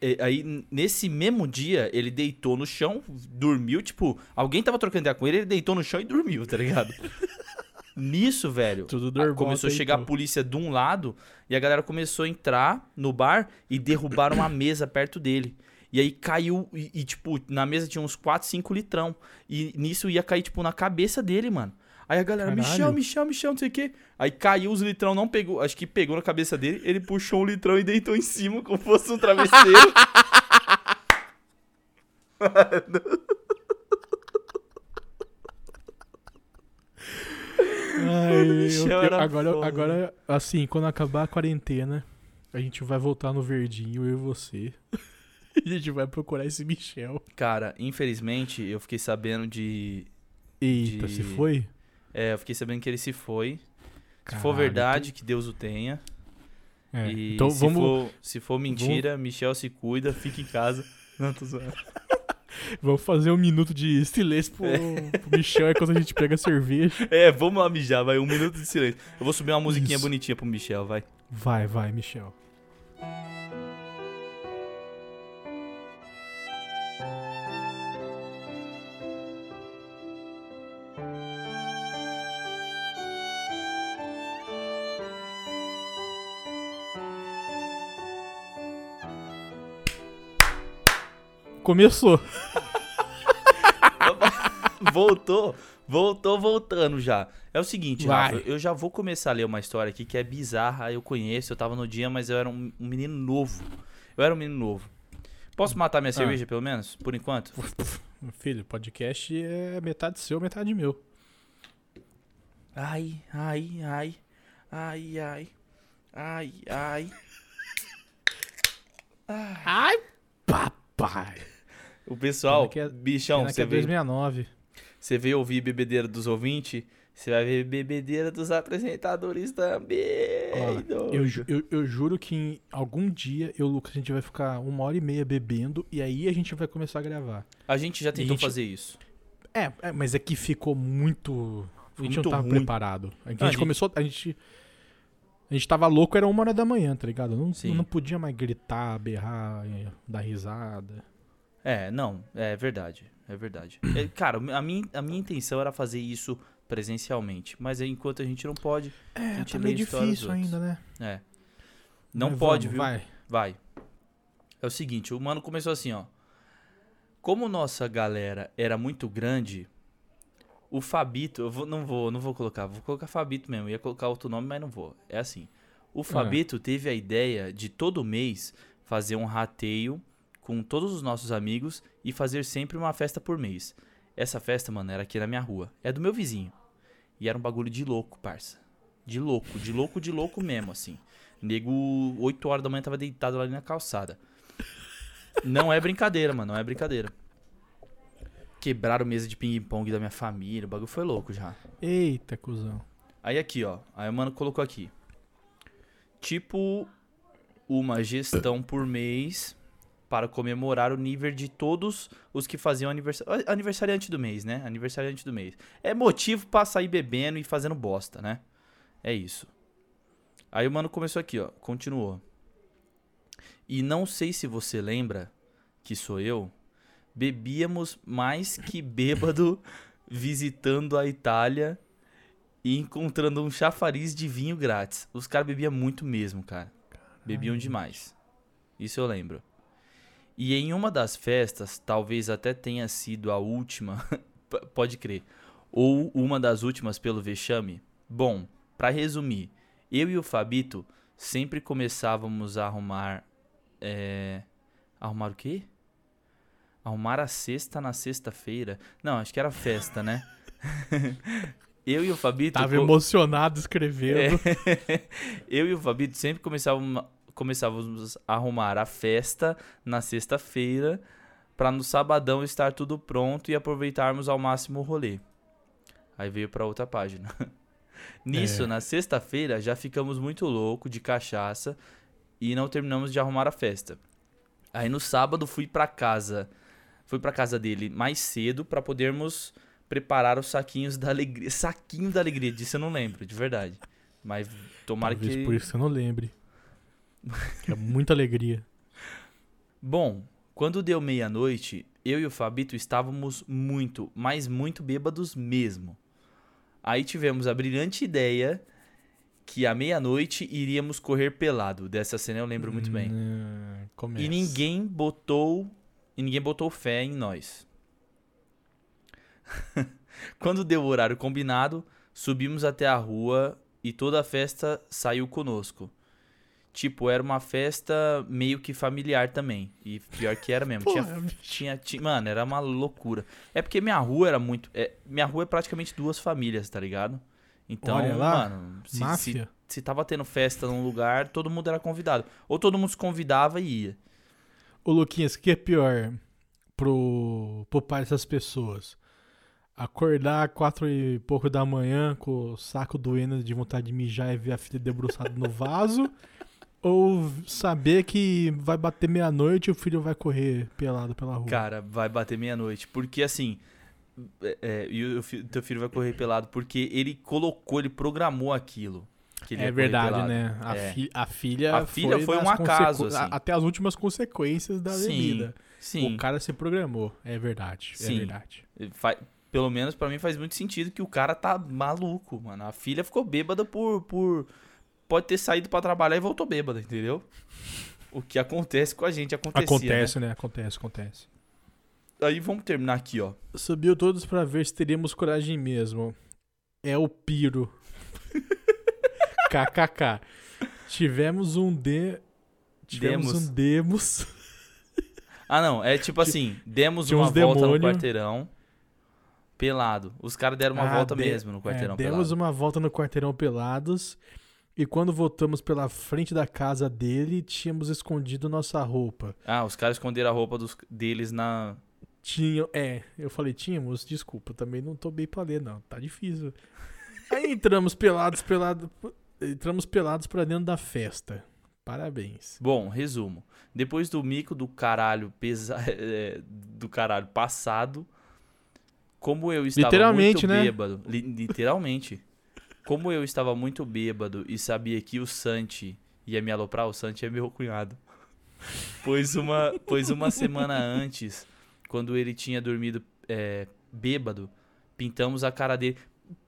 E- Aí, nesse mesmo dia, ele deitou no chão, dormiu, tipo, alguém tava trocando ideia com ele, ele deitou no chão e dormiu, tá ligado? Nisso, velho, a- começou a chegar a então. polícia de um lado e a galera começou a entrar no bar e derrubaram uma mesa perto dele. E aí caiu, e, e, tipo, na mesa tinha uns 4, 5 litrão. E nisso ia cair, tipo, na cabeça dele, mano. Aí a galera, Caralho. Michel, Michel, Michel, não sei o quê. Aí caiu os litrão, não pegou, acho que pegou na cabeça dele, ele puxou um litrão e deitou em cima como fosse um travesseiro. Ai, eu- eu- agora, agora, assim, quando acabar a quarentena, a gente vai voltar no verdinho, eu e você. a gente vai procurar esse Michel. Cara, infelizmente, eu fiquei sabendo de... Eita, De- se foi? É, eu fiquei sabendo que ele se foi. Se for Caralho, verdade, que Deus o tenha. é, E então se, vamos, for, se for mentira, Michel se cuida, fica em casa. Não, tô zoando. vamos fazer um minuto de silêncio pro, pro Michel enquanto a gente pega a cerveja. É, vamos lá mijar, vai. Um minuto de silêncio. Eu vou subir uma musiquinha Isso. bonitinha pro Michel, vai. Vai, vai, Michel. Começou. Voltou, voltou, voltando já. É o seguinte, Vai. Rafa, eu já vou começar a ler uma história aqui que é bizarra, eu conheço, eu tava no dia, mas eu era um, um menino novo. Eu era um menino novo. Posso matar minha cerveja, pelo menos? Por enquanto? Filho, podcast é metade seu, metade meu. Ai, ai, ai. Ai, ai. Ai, ai. Ai, papai. O pessoal, é- bichão, que você é veio, 269. você veio ouvir bebedeira dos ouvintes, você vai ver bebedeira dos apresentadores também. Doido. Eu, eu, eu juro que em algum dia eu e o Lucas a gente vai ficar uma hora e meia bebendo e aí a gente vai começar a gravar. A gente já tentou gente- fazer isso. É, é, mas é que ficou muito. A gente Muito não tava ruim. preparado. A gente, a gente- começou. A gente. A gente tava louco, era uma hora da manhã, tá ligado? Não, Sim. não podia mais gritar, berrar, eh, dar risada. É, não, é verdade, é verdade. É, cara, a minha, a minha intenção era fazer isso presencialmente, mas enquanto a gente não pode, a É, gente tá meio a difícil ainda, né? É. Não Mas pode, vamos, viu? Vai. Vai. É o seguinte, o mano começou assim, ó. Como nossa galera era muito grande, o Fabito, eu vou- não vou, não vou colocar, vou colocar Fabito mesmo, ia colocar outro nome, mas não vou. É assim. O Fabito teve a ideia de todo mês fazer um rateio com todos os nossos amigos e fazer sempre uma festa por mês. Essa festa, mano, era aqui na minha rua. É do meu vizinho. E era um bagulho de louco, parça. De louco, de louco, de louco mesmo, assim. Nego, 8 horas da manhã tava deitado lá ali na calçada. Não é brincadeira, mano, não é brincadeira. Quebraram mesa de ping-pong da minha família, o bagulho foi louco já. Eita, cuzão. Aí aqui, ó. Aí o mano colocou aqui. Tipo uma gestão por mês para comemorar o nível de todos os que faziam aniversário. Aniversariante do mês, né? Aniversariante do mês. É motivo pra sair bebendo e fazendo bosta, né? É isso. Aí o mano começou aqui, ó. Continuou. E não sei se você lembra que sou eu. Bebíamos mais que bêbado visitando a Itália e encontrando um chafariz de vinho grátis. Os caras bebiam muito mesmo, cara. Bebiam demais. Isso eu lembro. E em uma das festas, talvez até tenha sido a última, pode crer, ou uma das últimas pelo vexame. Bom, pra resumir, eu e o Fabito sempre começávamos a arrumar. É... Arrumar o quê? Arrumar a cesta na sexta-feira. Não, acho que era festa, né? eu e o Fabito. Tava co- emocionado escrevendo. É. eu e o Fabito sempre começávamos, começávamos a arrumar a festa na sexta-feira para no sabadão estar tudo pronto e aproveitarmos ao máximo o rolê. Aí veio para outra página. Nisso, É. na sexta-feira, já ficamos muito louco de cachaça e não terminamos de arrumar a festa. Aí no sábado fui para casa, fui para casa dele mais cedo para podermos preparar os saquinhos da alegria. Saquinho da alegria, disso eu não lembro, de verdade. Mas tomara Talvez que por isso você não lembre. É muita alegria. Bom, quando deu meia-noite, eu e o Fabito estávamos muito, mas muito bêbados mesmo. Aí tivemos a brilhante ideia que à meia-noite iríamos correr pelado. Dessa cena eu lembro muito bem. Hum. E ninguém botou, e ninguém botou fé em nós. Quando deu o horário combinado, subimos até a rua e toda a festa saiu conosco. Tipo, era uma festa meio que familiar também. E pior que era mesmo. tinha, Porra, tinha, tinha- Mano, era uma loucura. É porque minha rua era muito. é, minha rua é praticamente duas famílias, tá ligado? Então, Olha lá, mano, se, se, Máfia. se tava tendo festa num lugar, todo mundo era convidado. Ou todo mundo se convidava e ia. Ô, Luquinhas, o que é pior pro, pro pai dessas pessoas? Acordar quatro e pouco da manhã com o saco doendo de vontade de mijar e ver a filha debruçada no vaso? Ou saber que vai bater meia-noite e o filho vai correr pelado pela rua? Cara, vai bater meia-noite. Porque assim. é, é, e o teu filho vai correr pelado porque ele colocou, ele programou aquilo. é verdade, né? A, É. fi- a filha, A filha foi um nas acaso, assim. Até as últimas consequências da Sim, bebida. Sim. O cara se programou. É verdade. É Sim. verdade. Fa- Pelo menos pra mim faz muito sentido que o cara tá maluco, mano. A filha ficou bêbada por. por... Pode ter saído pra trabalhar e voltou bêbada, entendeu? O que acontece com a gente acontecia. Acontece, né? Acontece, acontece. né? Aí vamos terminar aqui, ó. Subiu todos pra ver se teríamos coragem mesmo. É o Piro. KKK. Tivemos um D. Tivemos Demos. um demos. Ah, não. É tipo assim: demos uma volta no quarteirão pelado. Os caras deram uma Ah, volta de- mesmo no quarteirão é, demos pelado. uma volta no quarteirão pelados. E quando voltamos pela frente da casa dele, tínhamos escondido nossa roupa. Ah, os caras esconderam a roupa dos, deles na. Tinham. É, eu falei, tínhamos, desculpa, também não tô bem pra ler, não. Tá difícil. Aí entramos pelados, pelados. Entramos pelados pra dentro da festa. Parabéns. Bom, resumo. Depois do mico do caralho pesa... é, do caralho passado, como eu estava Literalmente, muito né? bêbado, li- literalmente. Como eu estava muito bêbado e sabia que o Santi ia me aloprar, o Santi é meu cunhado. Pois uma, pois uma semana antes, quando ele tinha dormido é, bêbado, pintamos a cara dele.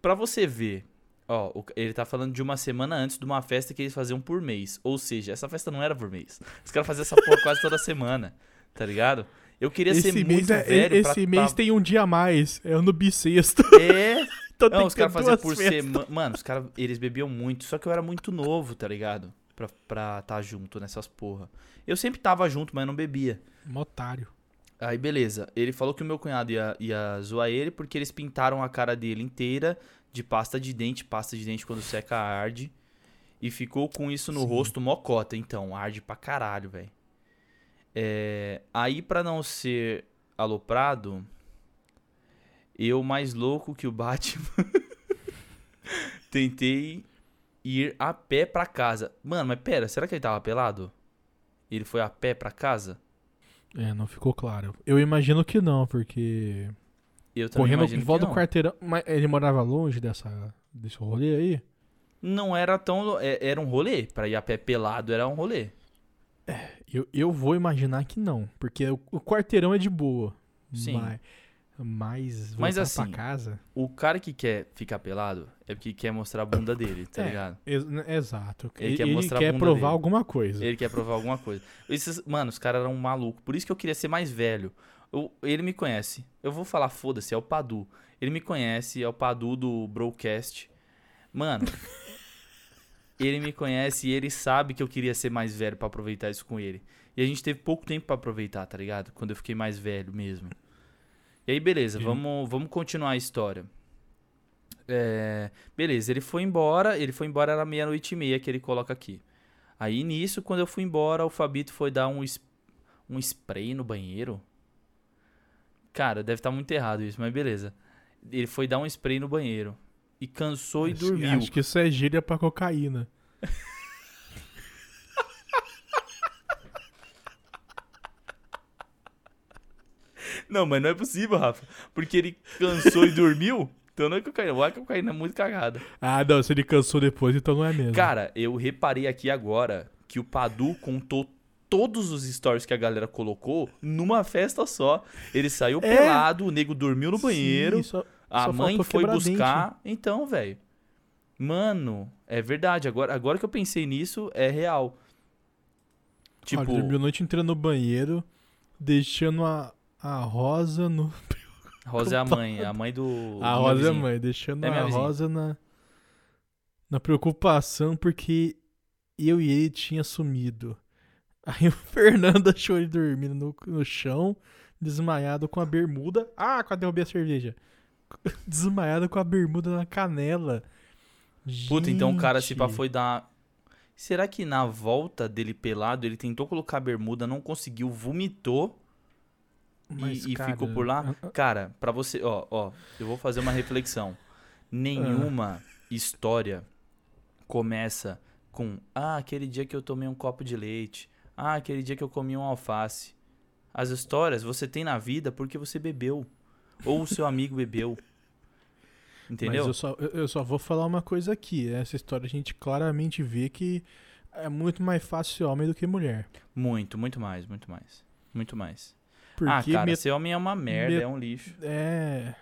Pra você ver, ó, ele tá falando de uma semana antes de uma festa que eles faziam por mês. Ou seja, essa festa não era por mês. Os caras faziam essa porra quase toda semana, tá ligado? Eu queria ser Esse muito mês, é- velho pra- esse mês pra- tem um dia a mais. É ano bissexto. É, Então não, tem os caras faziam duas por semana. Mano, os caras, eles bebiam muito, só que eu era muito novo, tá ligado? Pra estar tá junto nessas porra. Eu sempre tava junto, mas não bebia. Um otário. Aí, beleza. Ele falou que o meu cunhado ia, ia zoar ele porque eles pintaram a cara dele inteira de pasta de dente. Pasta de dente quando seca arde. E ficou com isso no Sim. rosto mocota. Então, arde pra caralho, velho. É, aí, pra não ser aloprado, eu, mais louco que o Batman, tentei ir a pé pra casa. Mano, mas pera, será que ele tava pelado? Ele foi a pé pra casa? É, não ficou claro. Eu imagino que não, porque. Eu também Correndo imagino em volta do quarteirão. Mas ele morava longe dessa, desse rolê aí? Não era tão. é- Era um rolê. Pra ir a pé pelado era um rolê. Eu, eu vou imaginar que não. Porque o, o quarteirão é de boa. Sim. Mas, mas, Mas assim, pra casa. O cara que quer ficar pelado é porque quer mostrar a bunda dele, tá É. ligado? Ex- né, exato. Ele Ele, quer ele mostrar a quer bunda provar dele. alguma coisa. Ele quer provar alguma coisa. Esses, mano, os caras eram malucos. Por isso que eu queria ser mais velho. Eu- ele me conhece. Eu vou falar, foda-se, é o Padu. Ele me conhece, é o Padu do Broadcast. Mano, ele me conhece e ele sabe que eu queria ser mais velho pra aproveitar isso com ele. E a gente teve pouco tempo pra aproveitar, tá ligado? Quando eu fiquei mais velho mesmo. E aí, beleza, Sim. vamos, vamos continuar a história. É, beleza, ele foi embora, ele foi embora era meia-noite e meia que ele coloca aqui. Aí nisso, quando eu fui embora, o Fabito foi dar um, um spray no banheiro. Cara, deve estar muito errado isso, mas beleza. Ele foi dar um spray no banheiro. E cansou e Acho- dormiu. Acho que isso é gíria pra cocaína. Não, mas não é possível, Rafa. Porque ele cansou e dormiu. Então não é cocaína. A cocaína é muito cagada. Ah, não, se ele cansou depois, então não é mesmo. Cara, eu reparei aqui agora que o Padu contou todos os stories que a galera colocou numa festa só. Ele saiu É. pelado, o nego dormiu no banheiro, Sim, só- a só mãe foi buscar. Então, velho. Mano, é verdade. Agora, agora que eu pensei nisso, é real. Tipo, Olha, dormiu a noite inteira no banheiro, deixando a, a Rosa no. a Rosa é a mãe, a mãe do. a do Rosa é a mãe, deixando É a. Rosa na. Na preocupação porque eu e ele tinha sumido. Aí o Fernando achou ele dormindo no, no chão, desmaiado com a bermuda. Ah, quase derrubei a cerveja. Desmaiado com a bermuda na canela. Puta, então o cara se Gente. pá foi dar. Será que na volta dele pelado, ele tentou colocar a bermuda, não conseguiu, vomitou Mas, e, cara, ficou por lá? ah, ah, Cara, pra você, ó, ó, eu vou fazer uma reflexão. Nenhuma história começa com ah, aquele dia que eu tomei um copo de leite, ah, aquele dia que eu comi um alface. As histórias você tem na vida porque você bebeu ou o seu amigo bebeu. Entendeu? Mas eu só, eu- eu só vou falar uma coisa aqui. Essa história a gente claramente vê que é muito mais fácil ser homem do que mulher. Muito, muito mais, muito mais. Muito mais. Porque ah, cara, met- ser homem é uma merda, met- é um lixo. É.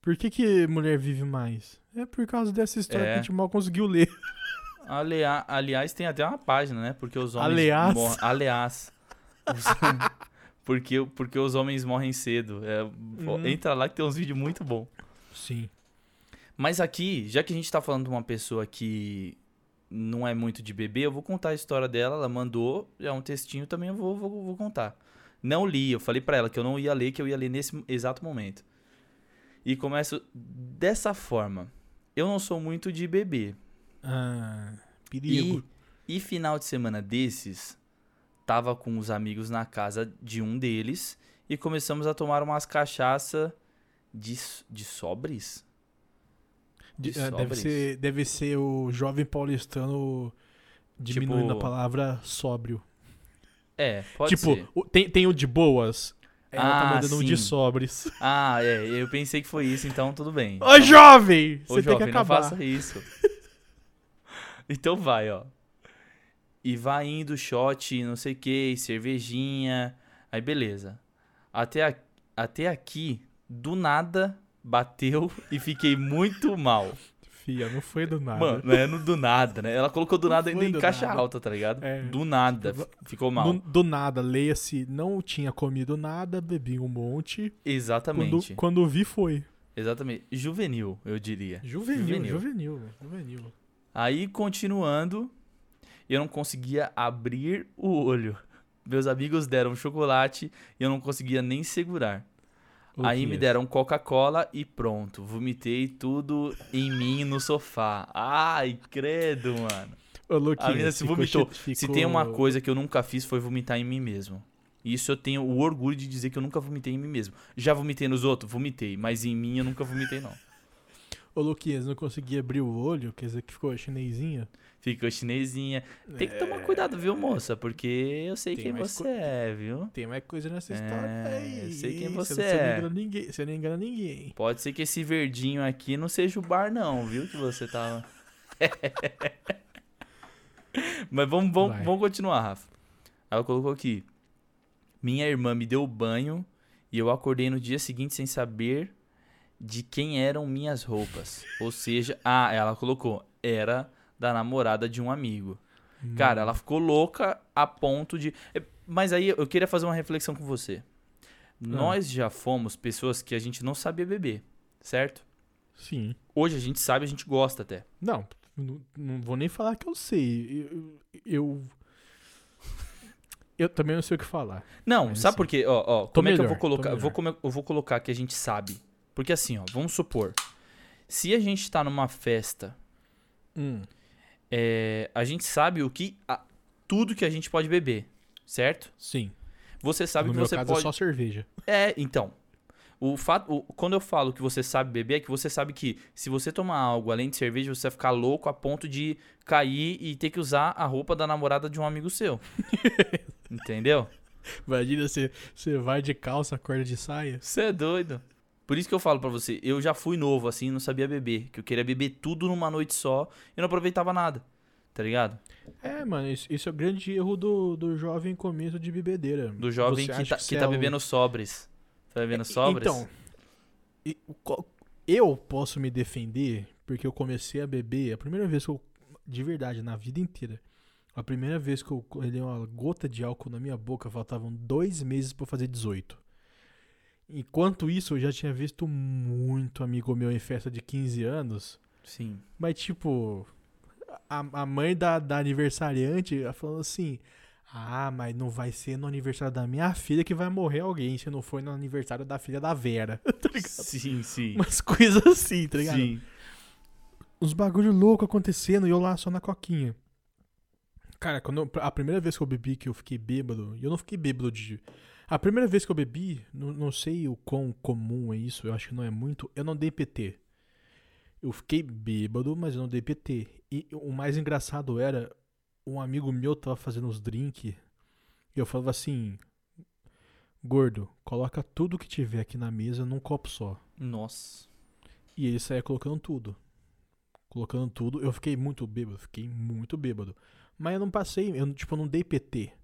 Por que, que mulher vive mais? É por causa dessa história É. que a gente mal conseguiu ler. Alia- aliás, tem até uma página, né? Porque os homens Aliás. morrem. Aliás. Os- porque, porque os homens morrem cedo. É, Hum. Entra lá que tem uns vídeos muito bons. Sim. Mas aqui, já que a gente tá falando de uma pessoa que não é muito de bebê, eu vou contar a história dela. Ela mandou, é um textinho também, eu vou, vou, vou contar. Não li, eu falei pra ela que eu não ia ler, que eu ia ler nesse exato momento. E começo dessa forma. Eu não sou muito de beber. Ah, perigo. E, e final de semana desses, tava com os amigos na casa de um deles e começamos a tomar umas cachaça de, de sobres? De- de deve, sobres. ser, deve ser o jovem paulistano diminuindo Tipo- a palavra sóbrio. É, pode tipo, ser. o- tem, tem o de boas. Ela tá Ah, mandando um de sim. sobres. Ah, é, eu pensei que foi isso, então tudo bem. Ô, jovem! Ô, Você tem que jovem, não acabar. faça isso. então vai, ó. E vai indo shot, não sei o que, cervejinha. Aí beleza. Até, a- até aqui, do nada, bateu e fiquei muito mal. Fia, não foi do nada. Mano, não é do nada, né? Ela colocou do Não nada ainda em caixa nada. alta, tá ligado? É. Do nada, Tipo, fi- ficou mal. do, do nada, leia-se, não tinha comido nada, bebi um monte. Quando, Exatamente. quando vi, foi. Exatamente. Juvenil, eu diria. Juvenil, Juvenil. juvenil, juvenil. Aí, continuando, eu não conseguia abrir o olho. Meus amigos deram chocolate e eu não conseguia nem segurar. O Aí me é? deram Coca-Cola e pronto. Vomitei tudo em mim no sofá. Ai, credo, mano. Ô, Luquinhas, A menina se ficou vomitou. che- Se ficou- tem uma coisa que eu nunca fiz foi vomitar em mim mesmo. E Isso eu tenho o orgulho de dizer que eu nunca vomitei em mim mesmo. Já vomitei nos outros? Vomitei. Mas em mim eu nunca vomitei, não. Ô, Luquinhas, não conseguia abrir o olho, quer dizer que ficou chinesinha. Ficou chinesinha. Tem que tomar cuidado, viu, moça? Porque eu sei É. Tem quem mais você co- é, viu? Tem mais coisa nessa É, história aí. eu sei quem você não- é. Não engana ninguém, você não engana ninguém. Pode ser que esse verdinho aqui não seja o bar, não, viu? Que você tava. Mas vamos, vamos, Vai. vamos continuar, Rafa. Ela colocou aqui. Minha irmã me deu banho e eu acordei no dia seguinte sem saber de quem eram minhas roupas. Ou seja, ah, ela colocou, era da namorada de um amigo. Cara, ela ficou louca a ponto de. É, Mas aí eu queria fazer uma reflexão com você. Nós já fomos pessoas que a gente não sabia beber, certo? Sim. Hoje a gente sabe, a gente gosta até. Não, não, não vou nem falar que eu sei. Eu. Eu, Eu também não sei o que falar. Não, sabe assim, por quê? Ó, ó, tô como é que eu vou colocar? Eu vou, come- eu vou colocar que a gente sabe. Porque assim, ó, vamos supor. Se a gente tá numa festa, Hum, é, a gente sabe o que. a- tudo que a gente pode beber, certo? sim. Você sabe no que meu você caso pode. é só cerveja. É, então. O fato, o- quando eu falo que você sabe beber, é que você sabe que se você tomar algo além de cerveja, você vai ficar louco a ponto de cair e ter que usar a roupa da namorada de um amigo seu. Entendeu? Imagina você, você vai de calça, corda de saia. Você é doido. Por isso que eu falo pra você, eu já fui novo assim, não sabia beber, que eu queria beber tudo numa noite só e não aproveitava nada. Tá ligado? É, mano, isso, isso é o grande erro do, do jovem começo de bebedeira. Do jovem Você que tá, que você tá é o- bebendo sobres. Tá bebendo sobres? Então, o eu posso me defender porque eu comecei a beber, a primeira vez que eu, de verdade, na vida inteira, a primeira vez que eu colhei uma gota de álcool na minha boca, faltavam dois meses pra eu fazer 18. Enquanto isso, eu já tinha visto muito amigo meu em festa de 15 anos, Sim. mas tipo, a, a mãe da, da aniversariante falando assim. Ah, mas não vai ser no aniversário da minha filha que vai morrer alguém se não for no aniversário da filha da Vera. tá ligado? Sim, sim. Umas coisas assim, tá ligado? Sim. Uns bagulho louco acontecendo e eu lá só na coquinha. Cara, quando eu- a primeira vez que eu bebi que eu fiquei bêbado, e eu não fiquei bêbado de. A primeira vez que eu bebi, não, não sei o quão comum é isso, eu acho que não é muito, eu não dei PT. Eu fiquei bêbado, mas eu não dei PT. E o mais engraçado era, um amigo meu tava fazendo os drinks, e eu falava assim: Gordo, coloca tudo que tiver aqui na mesa num copo só. Nossa. E ele saía colocando tudo. Colocando tudo. Eu fiquei muito bêbado, fiquei muito bêbado. Mas eu não passei, eu tipo, eu não dei PT.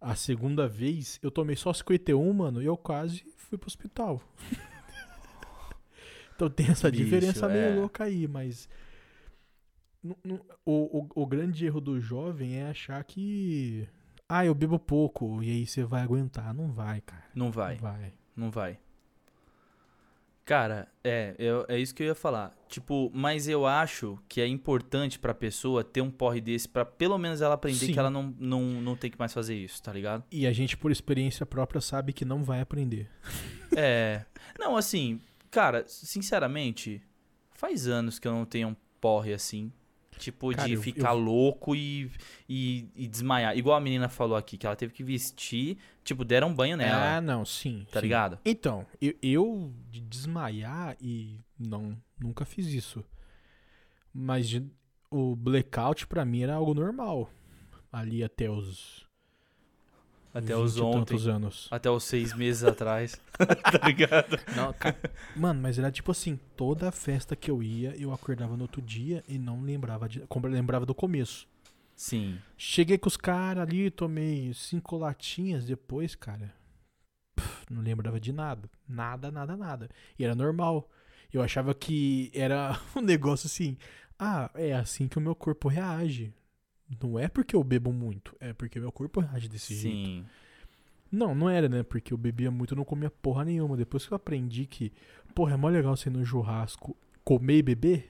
A segunda vez, eu tomei só 51, mano, e eu quase fui pro hospital. então tem essa Bicho, diferença meio é. louca aí, mas. o, o, o grande erro do jovem é achar que. Ah, eu bebo pouco, e aí você vai aguentar. Não vai, cara. Não vai. Não vai. Não vai. Cara, é, eu- é isso que eu ia falar. Tipo, mas eu acho que é importante pra pessoa ter um porre desse pra pelo menos ela aprender Sim. que ela não, não, não tem que mais fazer isso, tá ligado? E a gente, por experiência própria, sabe que não vai aprender. É. Não, assim, cara, sinceramente, faz anos que eu não tenho um porre assim. Tipo, Cara, de eu- ficar eu- louco e, e, e desmaiar. Igual a menina falou aqui, que ela teve que vestir. Tipo, deram um banho nela, Ah, não, sim. tá sim. ligado? Então, eu, eu de desmaiar e não, nunca fiz isso. Mas de- o blackout pra mim era algo normal. Ali até os Até 20 os ontem. anos. Até os seis meses atrás. tá ligado? Não, ca- Mano, mas era tipo assim, toda festa que eu ia, eu acordava no outro dia e não lembrava de, lembrava do começo. Sim. Cheguei com os caras ali, tomei cinco latinhas depois, cara. pff, não lembrava de nada. Nada, nada, nada. E era normal. Eu achava que era um negócio assim. Ah, é assim que o meu corpo reage. Não é porque eu bebo muito, é porque meu corpo reage desse jeito. Sim. Não, não era, né? Porque eu bebia muito e não comia porra nenhuma. Depois que eu aprendi que, porra, é mó legal você ir no churrasco, comer e beber,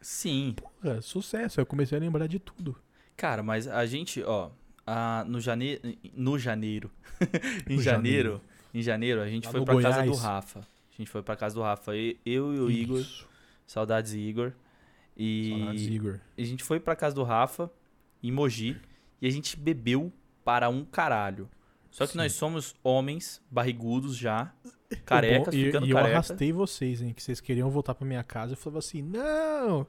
Sim. porra, sucesso. Aí eu comecei a lembrar de tudo. Cara, mas a gente, ó, a, no janeiro, no janeiro, em No janeiro, janeiro. em janeiro a gente Lá foi pra casa do Goiás. Rafa. A gente foi pra casa do Rafa, eu e o Igor, Isso. saudades Igor. E Igor. a gente foi pra casa do Rafa em Mogi e a gente bebeu para um caralho. Só que Sim. nós somos homens barrigudos já, carecas, e, ficando e eu careca. arrastei vocês, hein? Que vocês queriam voltar pra minha casa. Eu falava assim, não,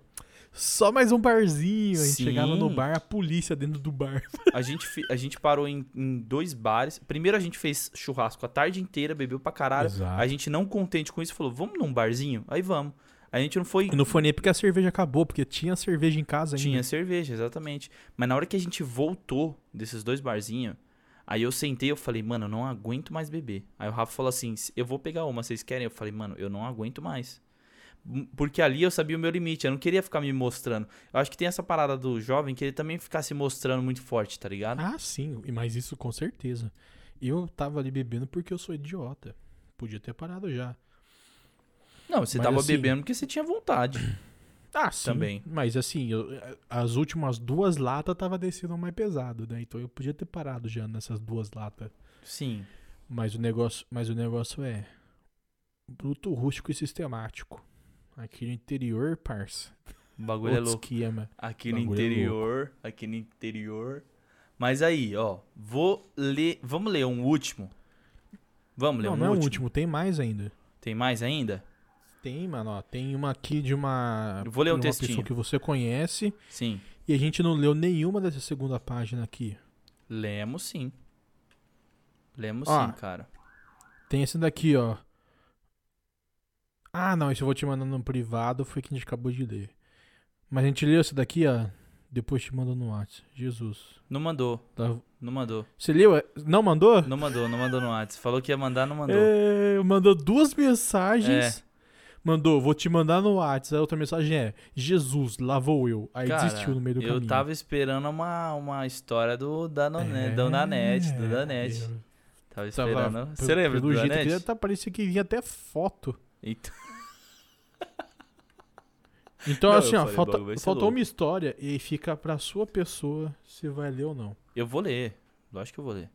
só mais um barzinho. A gente Sim. chegava no bar, a polícia dentro do bar. A gente, a gente parou em, em dois bares. Primeiro a gente fez churrasco a tarde inteira, bebeu pra caralho. Exato. A gente não contente com isso, falou, vamos num barzinho? Aí vamos. A gente não foi... E não foi nem porque a cerveja acabou, porque tinha cerveja em casa ainda. Tinha cerveja, exatamente. Mas na hora que a gente voltou desses dois barzinhos, aí eu sentei e eu falei, mano, eu não aguento mais beber. Aí o Rafa falou assim, eu vou pegar uma, vocês querem? Eu falei, mano, eu não aguento mais. Porque ali eu sabia o meu limite, eu não queria ficar me mostrando. Eu acho que tem essa parada do jovem que ele também ficar se mostrando muito forte, tá ligado? Ah, sim, e- mas isso com certeza. Eu tava ali bebendo porque eu sou idiota. Podia ter parado já. Não, você Mas tava assim- bebendo porque você tinha vontade. Ah, sim. Também. Mas assim, eu- as últimas duas latas tava descendo mais pesado, né? Então eu podia ter parado já nessas duas latas. Sim. Mas o negócio, mas o negócio é bruto, rústico e sistemático. Aqui no interior, parça. O bagulho é Outro louco. esquema. Aqui no Bagulho é interior, aqui no interior. Mas aí, ó, vou ler, vamos ler um último. Vamos ler Não, um não é o último. último, tem mais ainda. Tem mais ainda? Tem, mano, ó. Tem uma aqui de uma. Eu vou ler um de uma textinho. pessoa que você conhece. Sim. E a gente não leu nenhuma dessa segunda página aqui. Lemos sim. Lemos Ó. sim, cara. Tem esse daqui, ó. Ah, não, esse eu vou te mandar no privado, foi que a gente acabou de ler. Mas a gente leu esse daqui, ó. Depois te manda no WhatsApp. Jesus. Não mandou, Tá- não mandou. Você leu? Não mandou? Não mandou, não mandou no WhatsApp. Falou que ia mandar, não mandou. É, mandou duas mensagens. É. Mandou, vou te mandar no WhatsApp. A outra mensagem é: Jesus, lá vou eu. Aí Cara, desistiu no meio do eu caminho. tava esperando uma, uma história do Danone, do Nanete, do Danete. É, eu Tava tava- esperando. pe- Você lembra do jeito Danete? que tá, parecia que vinha até foto. Então, Então, Não, eu assim, ó, falei, falta, faltou uma história e fica pra sua pessoa se vai ler ou não. eu vou ler. Lógico que eu vou ler.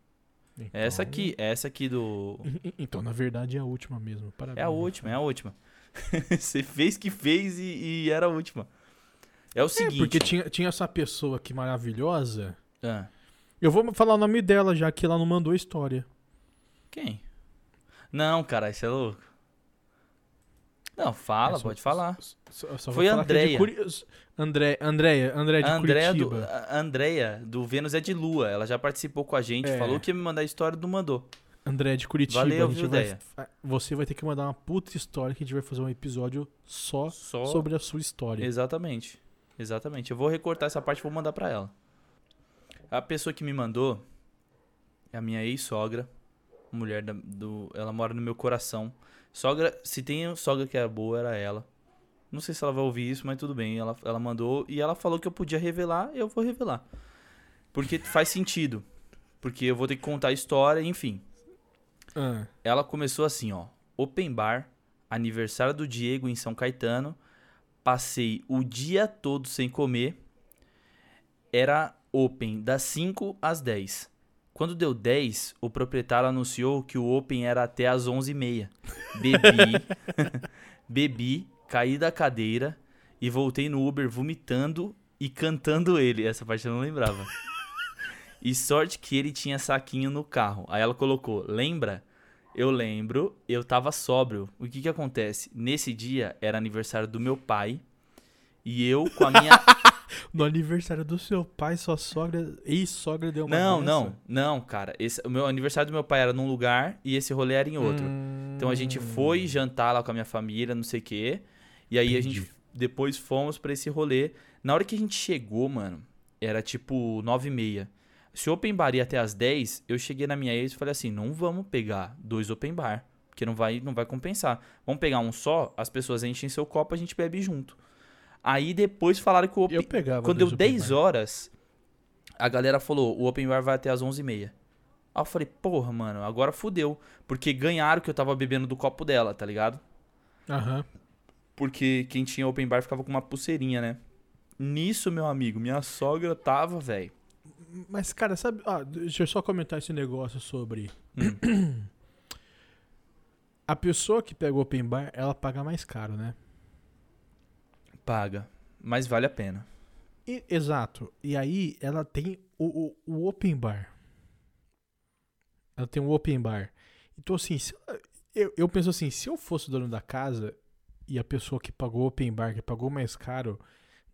É essa Então- aqui, é essa aqui do. Então, na verdade, é a última mesmo. Parabéns. É a última, é a última. Você fez que fez e, e era a última. É o É, seguinte. porque tinha, tinha essa pessoa aqui maravilhosa. Ah, Eu vou falar o nome dela, já que ela não mandou a história. quem? Não, cara, isso é louco. Não, fala, É, só- pode falar. Só- só Foi é de Andrea. Curi- André, Andréia, André de A Andrea do, Curitiba. a Andrea do Vênus é de Lua. Ela já participou com a gente, É. falou que ia me mandar a história do mandou. André de Curitiba. Valeu, viu, vai, você vai ter que mandar uma puta história que a gente vai fazer um episódio só, Só sobre a sua história. Exatamente. Exatamente. Eu vou recortar essa parte e vou mandar pra ela. A pessoa que me mandou é a minha ex-sogra. Mulher da- do. Ela mora no meu coração. Sogra. Se tem sogra que era boa, era ela. Não sei se ela vai ouvir isso, mas tudo bem. Ela, ela mandou e ela falou que eu podia revelar, eu vou revelar. Porque faz sentido. Porque eu vou ter que contar a história, enfim. Ah, Ela começou assim, ó. Open bar, aniversário do Diego em São Caetano. Passei o dia todo sem comer. Era open das 5 às 10. Quando deu 10, o proprietário anunciou que o open era até às 11h30. Bebi, bebi, caí da cadeira e voltei no Uber vomitando e cantando ele. Essa parte eu não lembrava. E sorte que ele tinha saquinho no carro. Aí ela colocou: Lembra? Eu lembro, eu tava sóbrio. O que que acontece? Nesse dia era aniversário do meu pai. E eu com a minha. no aniversário do seu pai, sua sogra, ex-sogra deu uma não, dessa? não, não, cara. Esse, o meu aniversário do meu pai era num lugar e esse rolê era em outro. Então a gente foi Hum. jantar lá com a minha família, não sei o quê. E aí a Entendi. gente depois fomos pra esse rolê. Na hora que a gente chegou, mano, era tipo nove e meia. Se o open bar ia até as 10, eu cheguei na minha ex e falei assim: não vamos pegar dois open bar, porque não vai, não vai compensar. Vamos pegar um só, as pessoas enchem seu copo, a gente bebe junto. Aí depois falaram que o open, Eu pegava quando deu open 10 bar. horas, a galera falou: o open bar vai até as 11h30. Aí eu falei: porra, mano, agora fudeu. Porque ganharam que eu tava bebendo do copo dela, tá ligado? Aham. Porque quem tinha open bar ficava com uma pulseirinha, né? Nisso, meu amigo, minha sogra tava, velho. Mas, cara, sabe. Ah, deixa eu só comentar esse negócio sobre. Hum. A pessoa que pega o open bar, ela paga mais caro, né? Paga. Mas vale a pena. E- exato. E aí ela tem o, o, o open bar. Ela tem o open bar. Então, assim, se- eu, eu penso assim, se eu fosse o dono da casa e a pessoa que pagou o open bar, que pagou mais caro,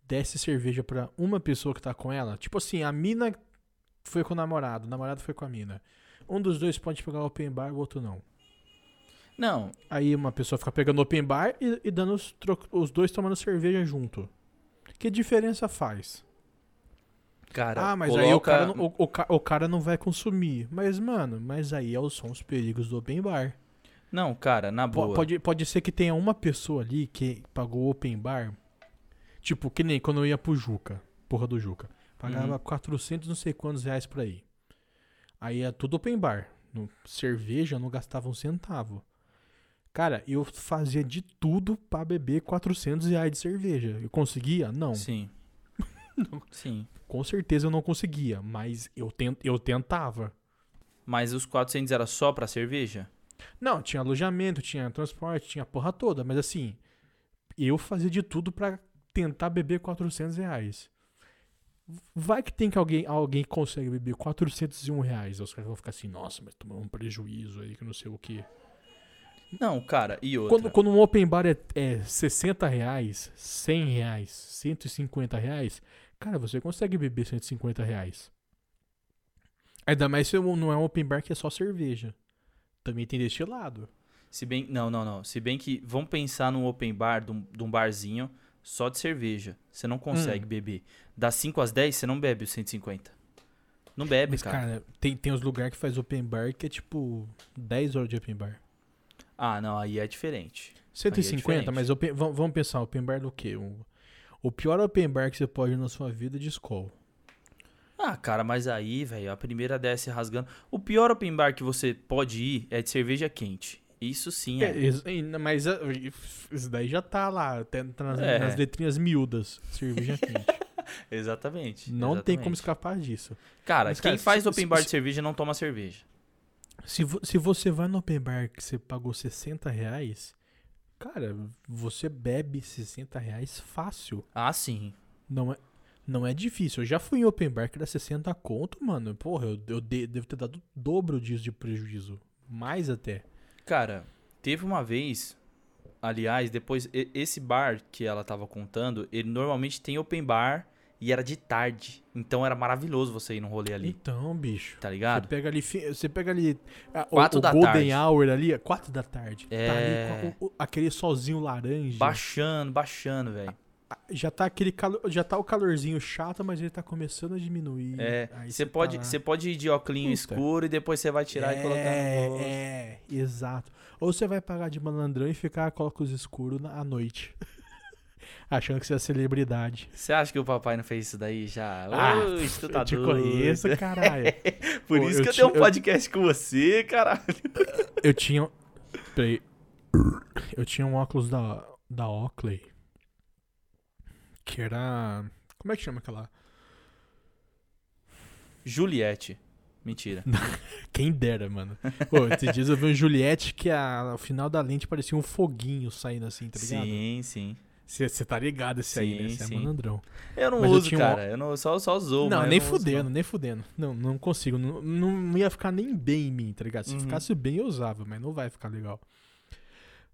desse cerveja pra uma pessoa que tá com ela, tipo assim, a mina foi com o namorado, o namorado foi com a mina. Um dos dois pode pegar o open bar, o outro não. Não, Aí uma pessoa fica pegando open bar e, e dando os, os dois tomando cerveja junto. Que diferença faz? cara. Ah, mas aí o coloca- cara, não, o, o o cara não vai consumir. Mas, mano, mas aí é são os perigos do open bar. Não, cara, na boa. Pode, pode ser que tenha uma pessoa ali que pagou o open bar. Tipo, que nem quando eu ia pro Juca. Porra do Juca. Pagava Uhum. 400 não sei quantos reais por aí. Aí é tudo open bar. No, cerveja não gastava um centavo. Cara, eu fazia de tudo pra beber 400 reais de cerveja. Eu conseguia? Não. Sim. Sim. Com certeza eu não conseguia, mas eu, tent, eu tentava. Mas os 400 era só pra cerveja? Não, tinha alojamento, tinha transporte, tinha porra toda, mas assim, eu fazia de tudo pra tentar beber 400 reais. Vai que tem que alguém, alguém que consegue beber 401 reais. Os caras vão ficar assim, nossa, mas tomou um prejuízo aí que não sei o que. Não, cara, e outra? Quando, quando um open bar é, é 60 reais, 100 reais, 150 reais, cara, você consegue beber 150 reais. Ainda mais se não é um open bar que é só cerveja. Também tem deste lado. Se bem, não, não, não. Se bem que vamos pensar num open bar, de um barzinho só de cerveja. Você não consegue Hum. beber. Das 5 às 10, você não bebe os 150. Não bebe, Mas, cara. cara, tem, tem os lugares que faz open bar que é tipo 10 horas de open bar. Ah, não, aí é diferente. 150, diferente. mas open- vam- vamos pensar, open bar do quê? O, o pior open bar que você pode ir na sua vida é de escola. Ah, cara, mas aí, velho, a primeira desce rasgando. O pior open bar que você pode ir é de cerveja quente. Isso sim é. É, isso- mas ah, isso daí já tá lá, até nas, É. nas letrinhas miúdas. Cerveja quente. Exatamente. Não tem como exatamente. escapar disso. Cara, Mas, quem cara, faz se- open se- bar de se- cerveja não toma cerveja. Se, vo- se você vai no open bar que você pagou 60 reais, cara, você bebe 60 reais fácil. Ah, sim. Não é, não é difícil. Eu já fui em open bar que era 60 conto, mano. Porra, eu, eu de- devo ter dado o dobro disso de prejuízo. Mais até. Cara, teve uma vez, aliás, depois, esse bar que ela tava contando, ele normalmente tem open bar e era de tarde. Então era maravilhoso você ir num rolê ali, Então, bicho. tá Você ligado? pega ali, você pega ali a- o- Quatro o, da Golden tarde. Hour ali, é 4 da tarde. Tá É. ali com o- o- aquele solzinho laranja. Baixando, baixando, velho. Já tá aquele calo- já tá o calorzinho chato, mas ele tá começando a diminuir. É, você tá pode, lá. você pode ir de óculos escuro e depois você vai tirar e colocar é, no bolso. É, exato. Ou você vai pagar de malandrão e ficar com óculos escuros na- à noite. Achando que você é celebridade. Você acha que o papai não fez isso daí já? Ah, tu tá eu te conheço, caralho. Por Pô, isso eu que eu tenho um eu- podcast com você, caralho. Eu tinha. Peraí. Eu tinha um óculos da, da Oakley. Que era. Como é que chama aquela? Juliette. Mentira. Quem dera, mano. Pô, esses dias eu vi um Juliette que a, o final da lente parecia um foguinho saindo assim, tá ligado? sim, sim. Você tá ligado esse aí, né? Sim, Você é sim. malandrão. Eu não Mas eu uso, um cara. Eu não, só, só zoo. não, eu nem uso, fudendo, não. nem fudendo. Não, não consigo. Não, não ia ficar nem bem em mim, tá ligado? Se Uhum. ficasse bem, eu usava, mas não vai ficar legal.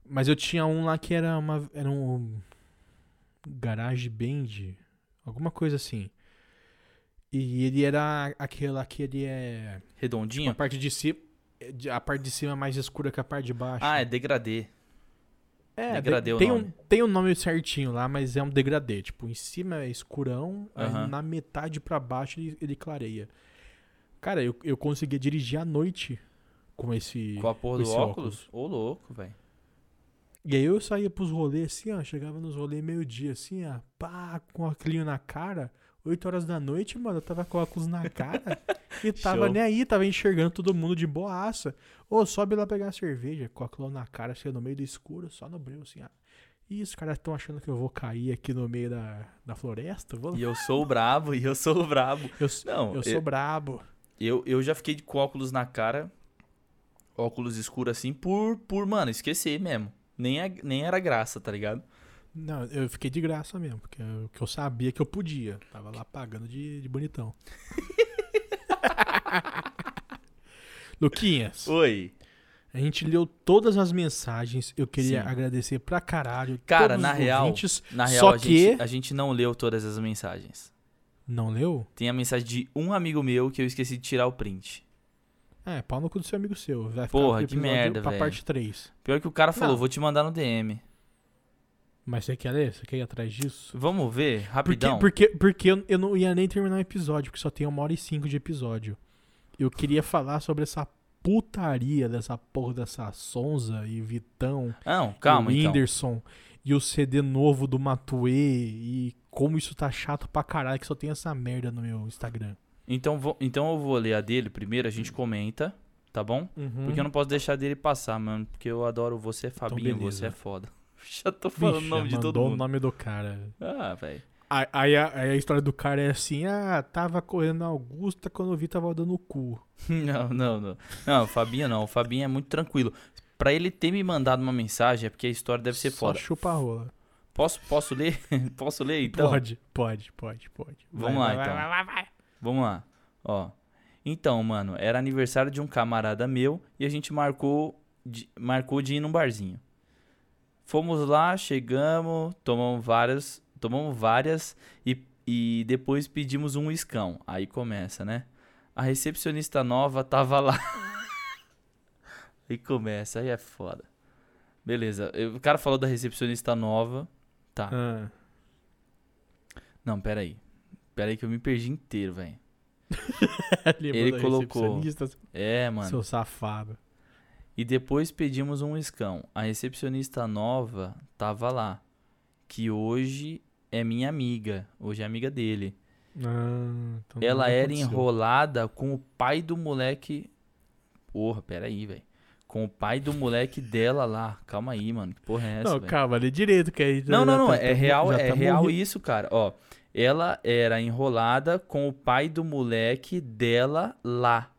Mas eu tinha um lá que era uma. Era um. Garage Band. Alguma coisa assim. E ele era aquele lá que ele é. A Redondinho? parte de cima. A parte de cima é mais escura que a parte de baixo. Ah, é degradê. é, degradê de- o tem nome. Um, tem um nome certinho lá, mas é um degradê. Tipo, em cima é escurão, na metade pra baixo ele, ele clareia. Cara, eu, eu conseguia dirigir à noite com esse. Com a porra do óculos? Ô, louco, velho. E aí eu saía pros rolês assim, ó. Chegava nos rolês meio-dia, assim, ó. Pá, com o óculos na cara. 8 horas da noite, mano, eu tava com óculos na cara. e tava Show. nem aí, tava enxergando todo mundo de boaça. Ô, sobe lá pegar a cerveja, com óculos na cara, assim, no meio do escuro, só no breu, assim, ó. Ih, os caras estão achando que eu vou cair aqui no meio da, da floresta? Vou... E eu sou o brabo, e eu sou o brabo. Eu, Não, eu sou brabo. Eu, eu já fiquei com óculos na cara, óculos escuros assim, por, por mano, esquecer mesmo. Nem, é- nem era graça, tá ligado? Não, eu fiquei de graça mesmo, porque eu, que eu sabia que eu podia. Tava lá pagando de, de bonitão. Luquinhas, Oi. a gente leu todas as mensagens. Eu queria Sim. agradecer pra caralho. Cara, todos na os real, ouvintes. Na real, Só a, que- gente, a gente não leu todas as mensagens. Não leu? Tem a mensagem de um amigo meu que eu esqueci de tirar o print. É, pau no cu do seu amigo seu. Vai Porra, que merda, velho. parte 3. Pior que o cara falou, Não. vou te mandar no DM. Mas você quer ler? Você quer ir atrás disso? Vamos ver, Porque, rapidão. porque, porque eu, eu não ia nem terminar o episódio, porque só tem uma hora e cinco de episódio. Eu queria falar sobre essa putaria dessa porra dessa Sonza e Vitão, Não, calma e o então. Whindersson e o CD novo do Matue e como isso tá chato pra caralho que só tem essa merda no meu Instagram. Então, vo- então eu vou ler a dele primeiro, a gente comenta. tá bom? Uhum. Porque eu não posso deixar dele passar, mano. Porque eu adoro você, Fabinho. beleza. Você é foda. Já tô falando o nome de todo mandou o mundo. nome do cara. Ah, velho. Aí, aí a, aí a história do cara é assim, ah, tava correndo na Augusta quando eu vi tava dando o cu. Não, não, não. Não, o Fabinho não. O Fabinho é muito tranquilo. Pra ele ter me mandado uma mensagem é porque a história deve ser Só foda. chupa a rola. Posso, posso ler? posso ler então? Pode, pode, pode, pode. Vamos Vai, lá, vai, então. vai, vai, vai. Vamos lá. Ó. Então, mano, era aniversário de um camarada meu e a gente marcou de, marcou de ir num barzinho. Fomos lá, chegamos, tomamos várias, tomamos várias e, e depois pedimos um escão. Aí começa, né? A recepcionista nova tava lá. aí começa, aí é foda. Beleza, o cara falou da recepcionista nova. Tá. Ah, Não, pera aí. Pera aí que eu me perdi inteiro, velho. Ele da colocou. É, mano. Seu safado. E depois pedimos um escão. A recepcionista nova tava lá. Que hoje é minha amiga. Hoje é amiga dele. Ah, então Ela era aconteceu. enrolada com o pai do moleque. Porra, pera aí, velho. Com o pai do moleque dela lá. Calma aí, mano. Que porra é essa, Não, velho? calma, lê direito, que aí Não, não, não. tá- é real, é tá real isso, cara. Ó, ela era enrolada com o pai do moleque dela lá.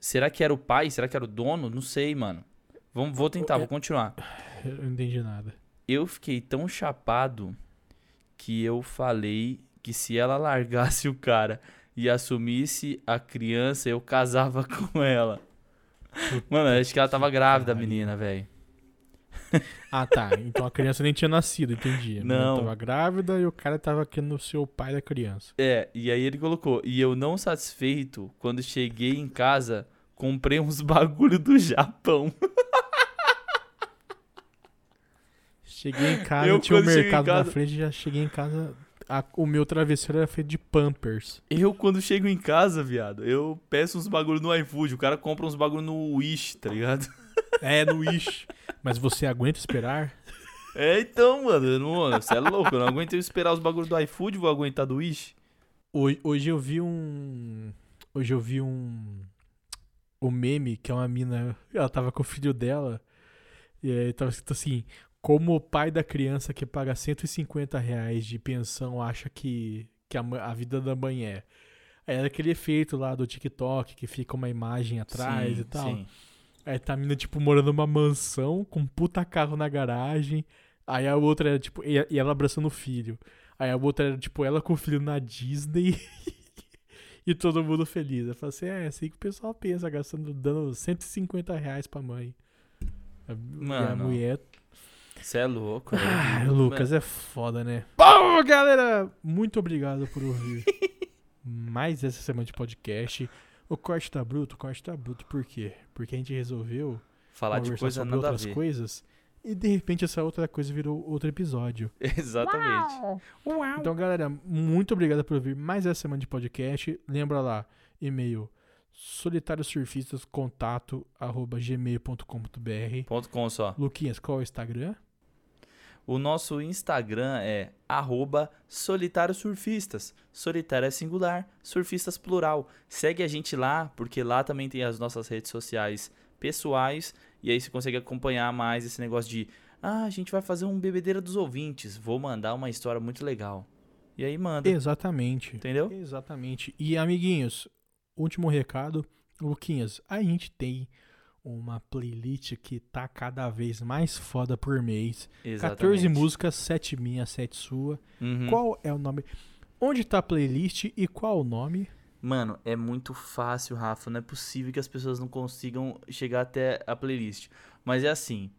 Será que era o pai? Será que era o dono? Não sei, mano. Vamos, vou tentar, vou continuar. Eu não entendi nada. Eu fiquei tão chapado que eu falei que se ela largasse o cara e assumisse a criança, eu casava com ela. Mano, acho que ela tava grávida, a menina, velho. Ah, tá. Então a criança nem tinha nascido, entendi. Não. tava grávida e o cara tava querendo ser o pai da criança. É, e aí ele colocou, e eu não satisfeito, quando cheguei em casa, comprei uns bagulho do Japão. Cheguei em casa, Eu, tinha um cheguei em mercado na casa- frente, já cheguei em casa. a- o meu travesseiro era feito de Pampers. Eu, quando chego em casa, viado, eu peço uns bagulho no iFood, o cara compra uns bagulho no Wish, tá ligado? É, no Wish. Mas você aguenta esperar? É, então, mano, não, você é louco, eu não aguento esperar os bagulhos do iFood, vou aguentar do Wish. Hoje, hoje eu vi um. Hoje eu vi um. Um meme que é uma mina. Ela tava com o filho dela. E aí tava escrito assim: Como o pai da criança que paga 150 reais de pensão acha que, que a, a vida da mãe é. Aí era aquele efeito lá do TikTok que fica uma imagem atrás Sim, e tal. sim. Aí tá a mina, tipo, morando numa mansão com um puta carro na garagem. Aí a outra era, tipo, e e ela abraçando o filho. Aí a outra era, tipo, ela com o filho na Disney. e todo mundo feliz. Eu falei assim, é, é assim que o pessoal pensa, gastando, dando 150 reais pra mãe. A, e a Mano, mulher. Você é louco, velho. Ah, Lucas, é foda, né? Bom, galera, muito obrigado por ouvir mais essa semana de podcast. O corte tá bruto, o corte tá bruto, por quê? Porque a gente resolveu Falar de coisa sobre nada a outras ver. coisas e de repente essa outra coisa virou outro episódio. Exatamente. Então, galera, muito obrigado por ouvir mais essa semana de podcast. Lembra lá, e-mail solitariosurfistascontato@gmail.com.br. Ponto com só. Luquinhas, qual é o Instagram? O nosso Instagram é arroba solitário surfistas. Solitário é singular, surfistas plural. Segue a gente lá, porque lá também tem as nossas redes sociais pessoais. E aí você consegue acompanhar mais esse negócio de ah, a gente vai fazer um bebedeira dos ouvintes. Vou mandar uma história muito legal. E aí manda. Exatamente. Entendeu? Exatamente. E amiguinhos, último recado, Luquinhas, a gente tem uma playlist que tá cada vez mais foda por mês. 14 músicas, 7 minha, 7 sua. Uhum. Qual é o nome? Onde tá a playlist e qual o nome? Mano, é muito fácil, Rafa. Não é possível que as pessoas não consigam chegar até a playlist. Mas é assim: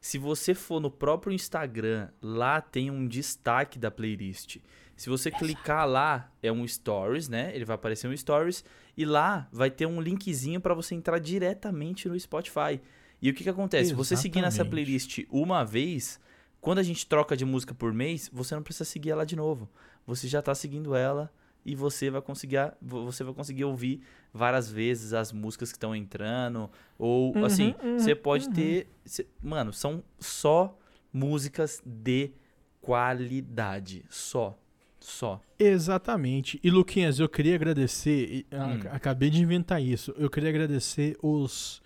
se você for no próprio Instagram, lá tem um destaque da playlist. Se você clicar lá, é um stories, né? Ele vai aparecer um stories e lá vai ter um linkzinho para você entrar diretamente no Spotify. E o que que acontece? Você seguindo essa Exatamente. playlist uma vez, quando a gente troca de música por mês, você não precisa seguir ela de novo. Você já tá seguindo ela e você vai conseguir você vai conseguir ouvir várias vezes as músicas que estão entrando ou Uhum, assim uhum, você pode uhum. ter cê- mano são só músicas de qualidade só Só. Exatamente. E Luquinhas, eu queria agradecer, e, a- Hum. acabei de inventar isso. Eu queria agradecer os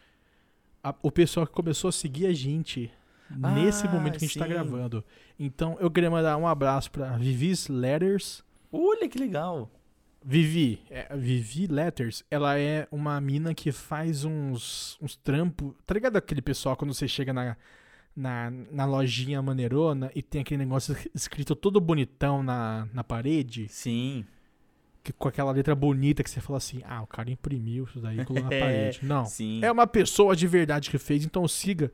a- o pessoal que começou a seguir a gente nesse Ah, momento que a gente tá sim. gravando. Então, eu queria mandar um abraço pra Vivi's Letters. Olha que legal. Vivi, é, Vivi Letters, ela é uma mina que faz uns, uns trampos. Tá ligado aquele pessoal quando você chega na, na, na lojinha maneirona e tem aquele negócio escrito todo bonitão na, na parede? Sim. que- com aquela letra bonita que você fala assim: ah, o cara imprimiu isso daí e colocou na É, parede. Não. Sim. É uma pessoa de verdade que fez, então siga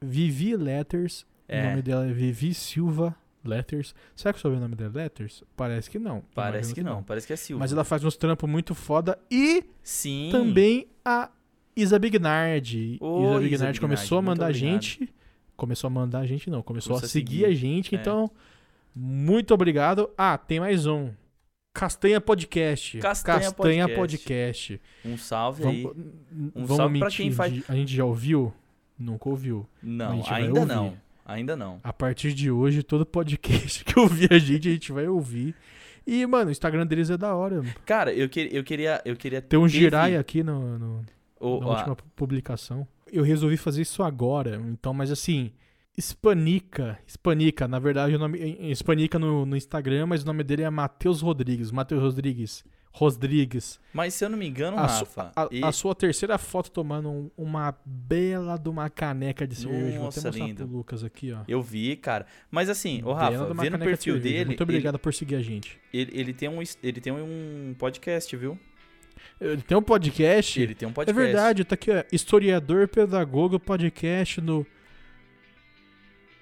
Vivi Letters. É. O nome dela é Vivi Silva Letters. Será que o sobrenome dela é Letters? Parece que não. Parece Imagino que não. Parece que é Silva. Mas ela faz uns trampos muito foda. E Sim. também a Isa Bignard. Ô, Isa Isa começou a Bignard, mandar a gente. Começou a mandar a gente, não. Começou, Começou a a seguir, seguir. a gente. É. Então, muito obrigado. Ah, tem mais um. Castanha Podcast. Castanha Podcast. Podcast. Um salve aí. Vamos, Um vamos salve pra quem faz- A gente já ouviu? Nunca ouviu. Não, ainda não. Ainda não. A partir de hoje, todo podcast que ouvir a gente, a gente vai ouvir. E, mano, o Instagram deles é da hora. Cara, eu, que, eu queria. Eu queria Tem um girai aqui no, no- o- na a- última publicação. Eu resolvi fazer isso agora. Então, mas assim, Hispanica. Hispanica, na verdade, o nome. Hispanica no, no Instagram, mas o nome dele é Matheus Rodrigues. Matheus Rodrigues. Rodrigues. Mas se eu não me engano, A, Rafa. a- e- a sua terceira foto tomando um- uma bela de uma caneca de cerveja. Vou Nossa, até mostrar lindo. pro Lucas aqui, ó. Eu vi, cara. Mas assim, Bela Rafa, de caneca de perfil cerveja. dele. Muito obrigado por seguir a gente. Ele, ele, ele tem um, ele tem um podcast, viu? Ele tem um podcast. Ele tem um É podcast. verdade, tá aqui, ó. Historiador Pedagogo Podcast no.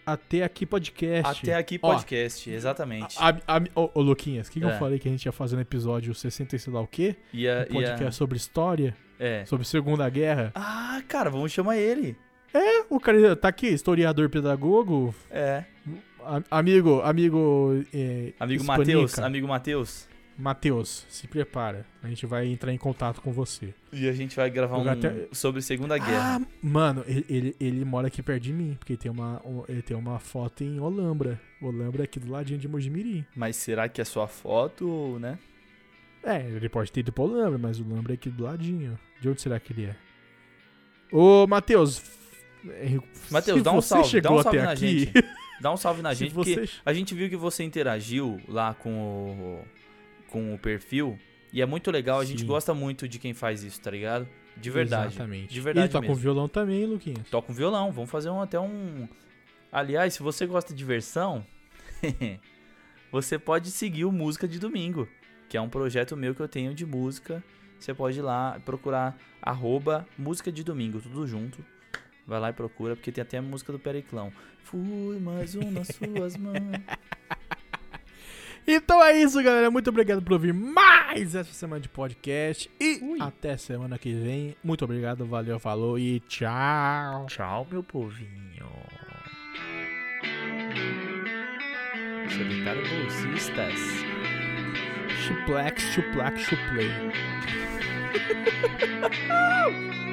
Até aqui podcast. Até aqui Ó, podcast, exatamente. A, a, ô, ô, Luquinhas, o que, que É. eu falei que a gente ia fazer no episódio 60 e sei lá o quê? Ia, Um podcast ia- sobre história, É. sobre Segunda Guerra. Ah, cara, vamos chamar ele. É, o cara tá aqui, historiador pedagogo, É. a- amigo, amigo. É, Amigo. Matheus, amigo Matheus. Matheus, se prepara. A gente vai entrar em contato com você. E a gente vai gravar um até- sobre Segunda Guerra. Ah, mano, ele, ele, ele mora aqui perto de mim, porque tem uma, um- ele tem uma foto em Olambra. Olambra é aqui do ladinho de Mojimirim. Mas será que é sua foto, né? É, ele pode ter ido pra Olambra, mas o Olambra é aqui do ladinho. De onde será que ele é? Ô, Matheus. Matheus, dá um você salve, chegou dá um até salve na aqui, gente. Dá um salve na gente, porque você... a gente viu que você interagiu lá com o, com o perfil. E é muito legal, a gente Sim. gosta muito de quem faz isso, tá ligado? De verdade. Exatamente. De verdade E toca mesmo. com violão também, Luquinhas. Toca um violão, vamos fazer um, até um. Aliás, se você gosta de versão, você pode seguir o Música de Domingo, que é um projeto meu que eu tenho de música. Você pode ir lá procurar arroba Música de Domingo, tudo junto. Vai lá e procura, porque tem até a música do Periclão. Fui mais um nas suas mãos. Então é isso, galera. Muito obrigado por ouvir mais essa semana de podcast. E Ui. até semana que vem. Muito obrigado, valeu, falou e tchau. Tchau, meu povinho. Solitário Bolsistas. Chuplex, chuplax, chuplay.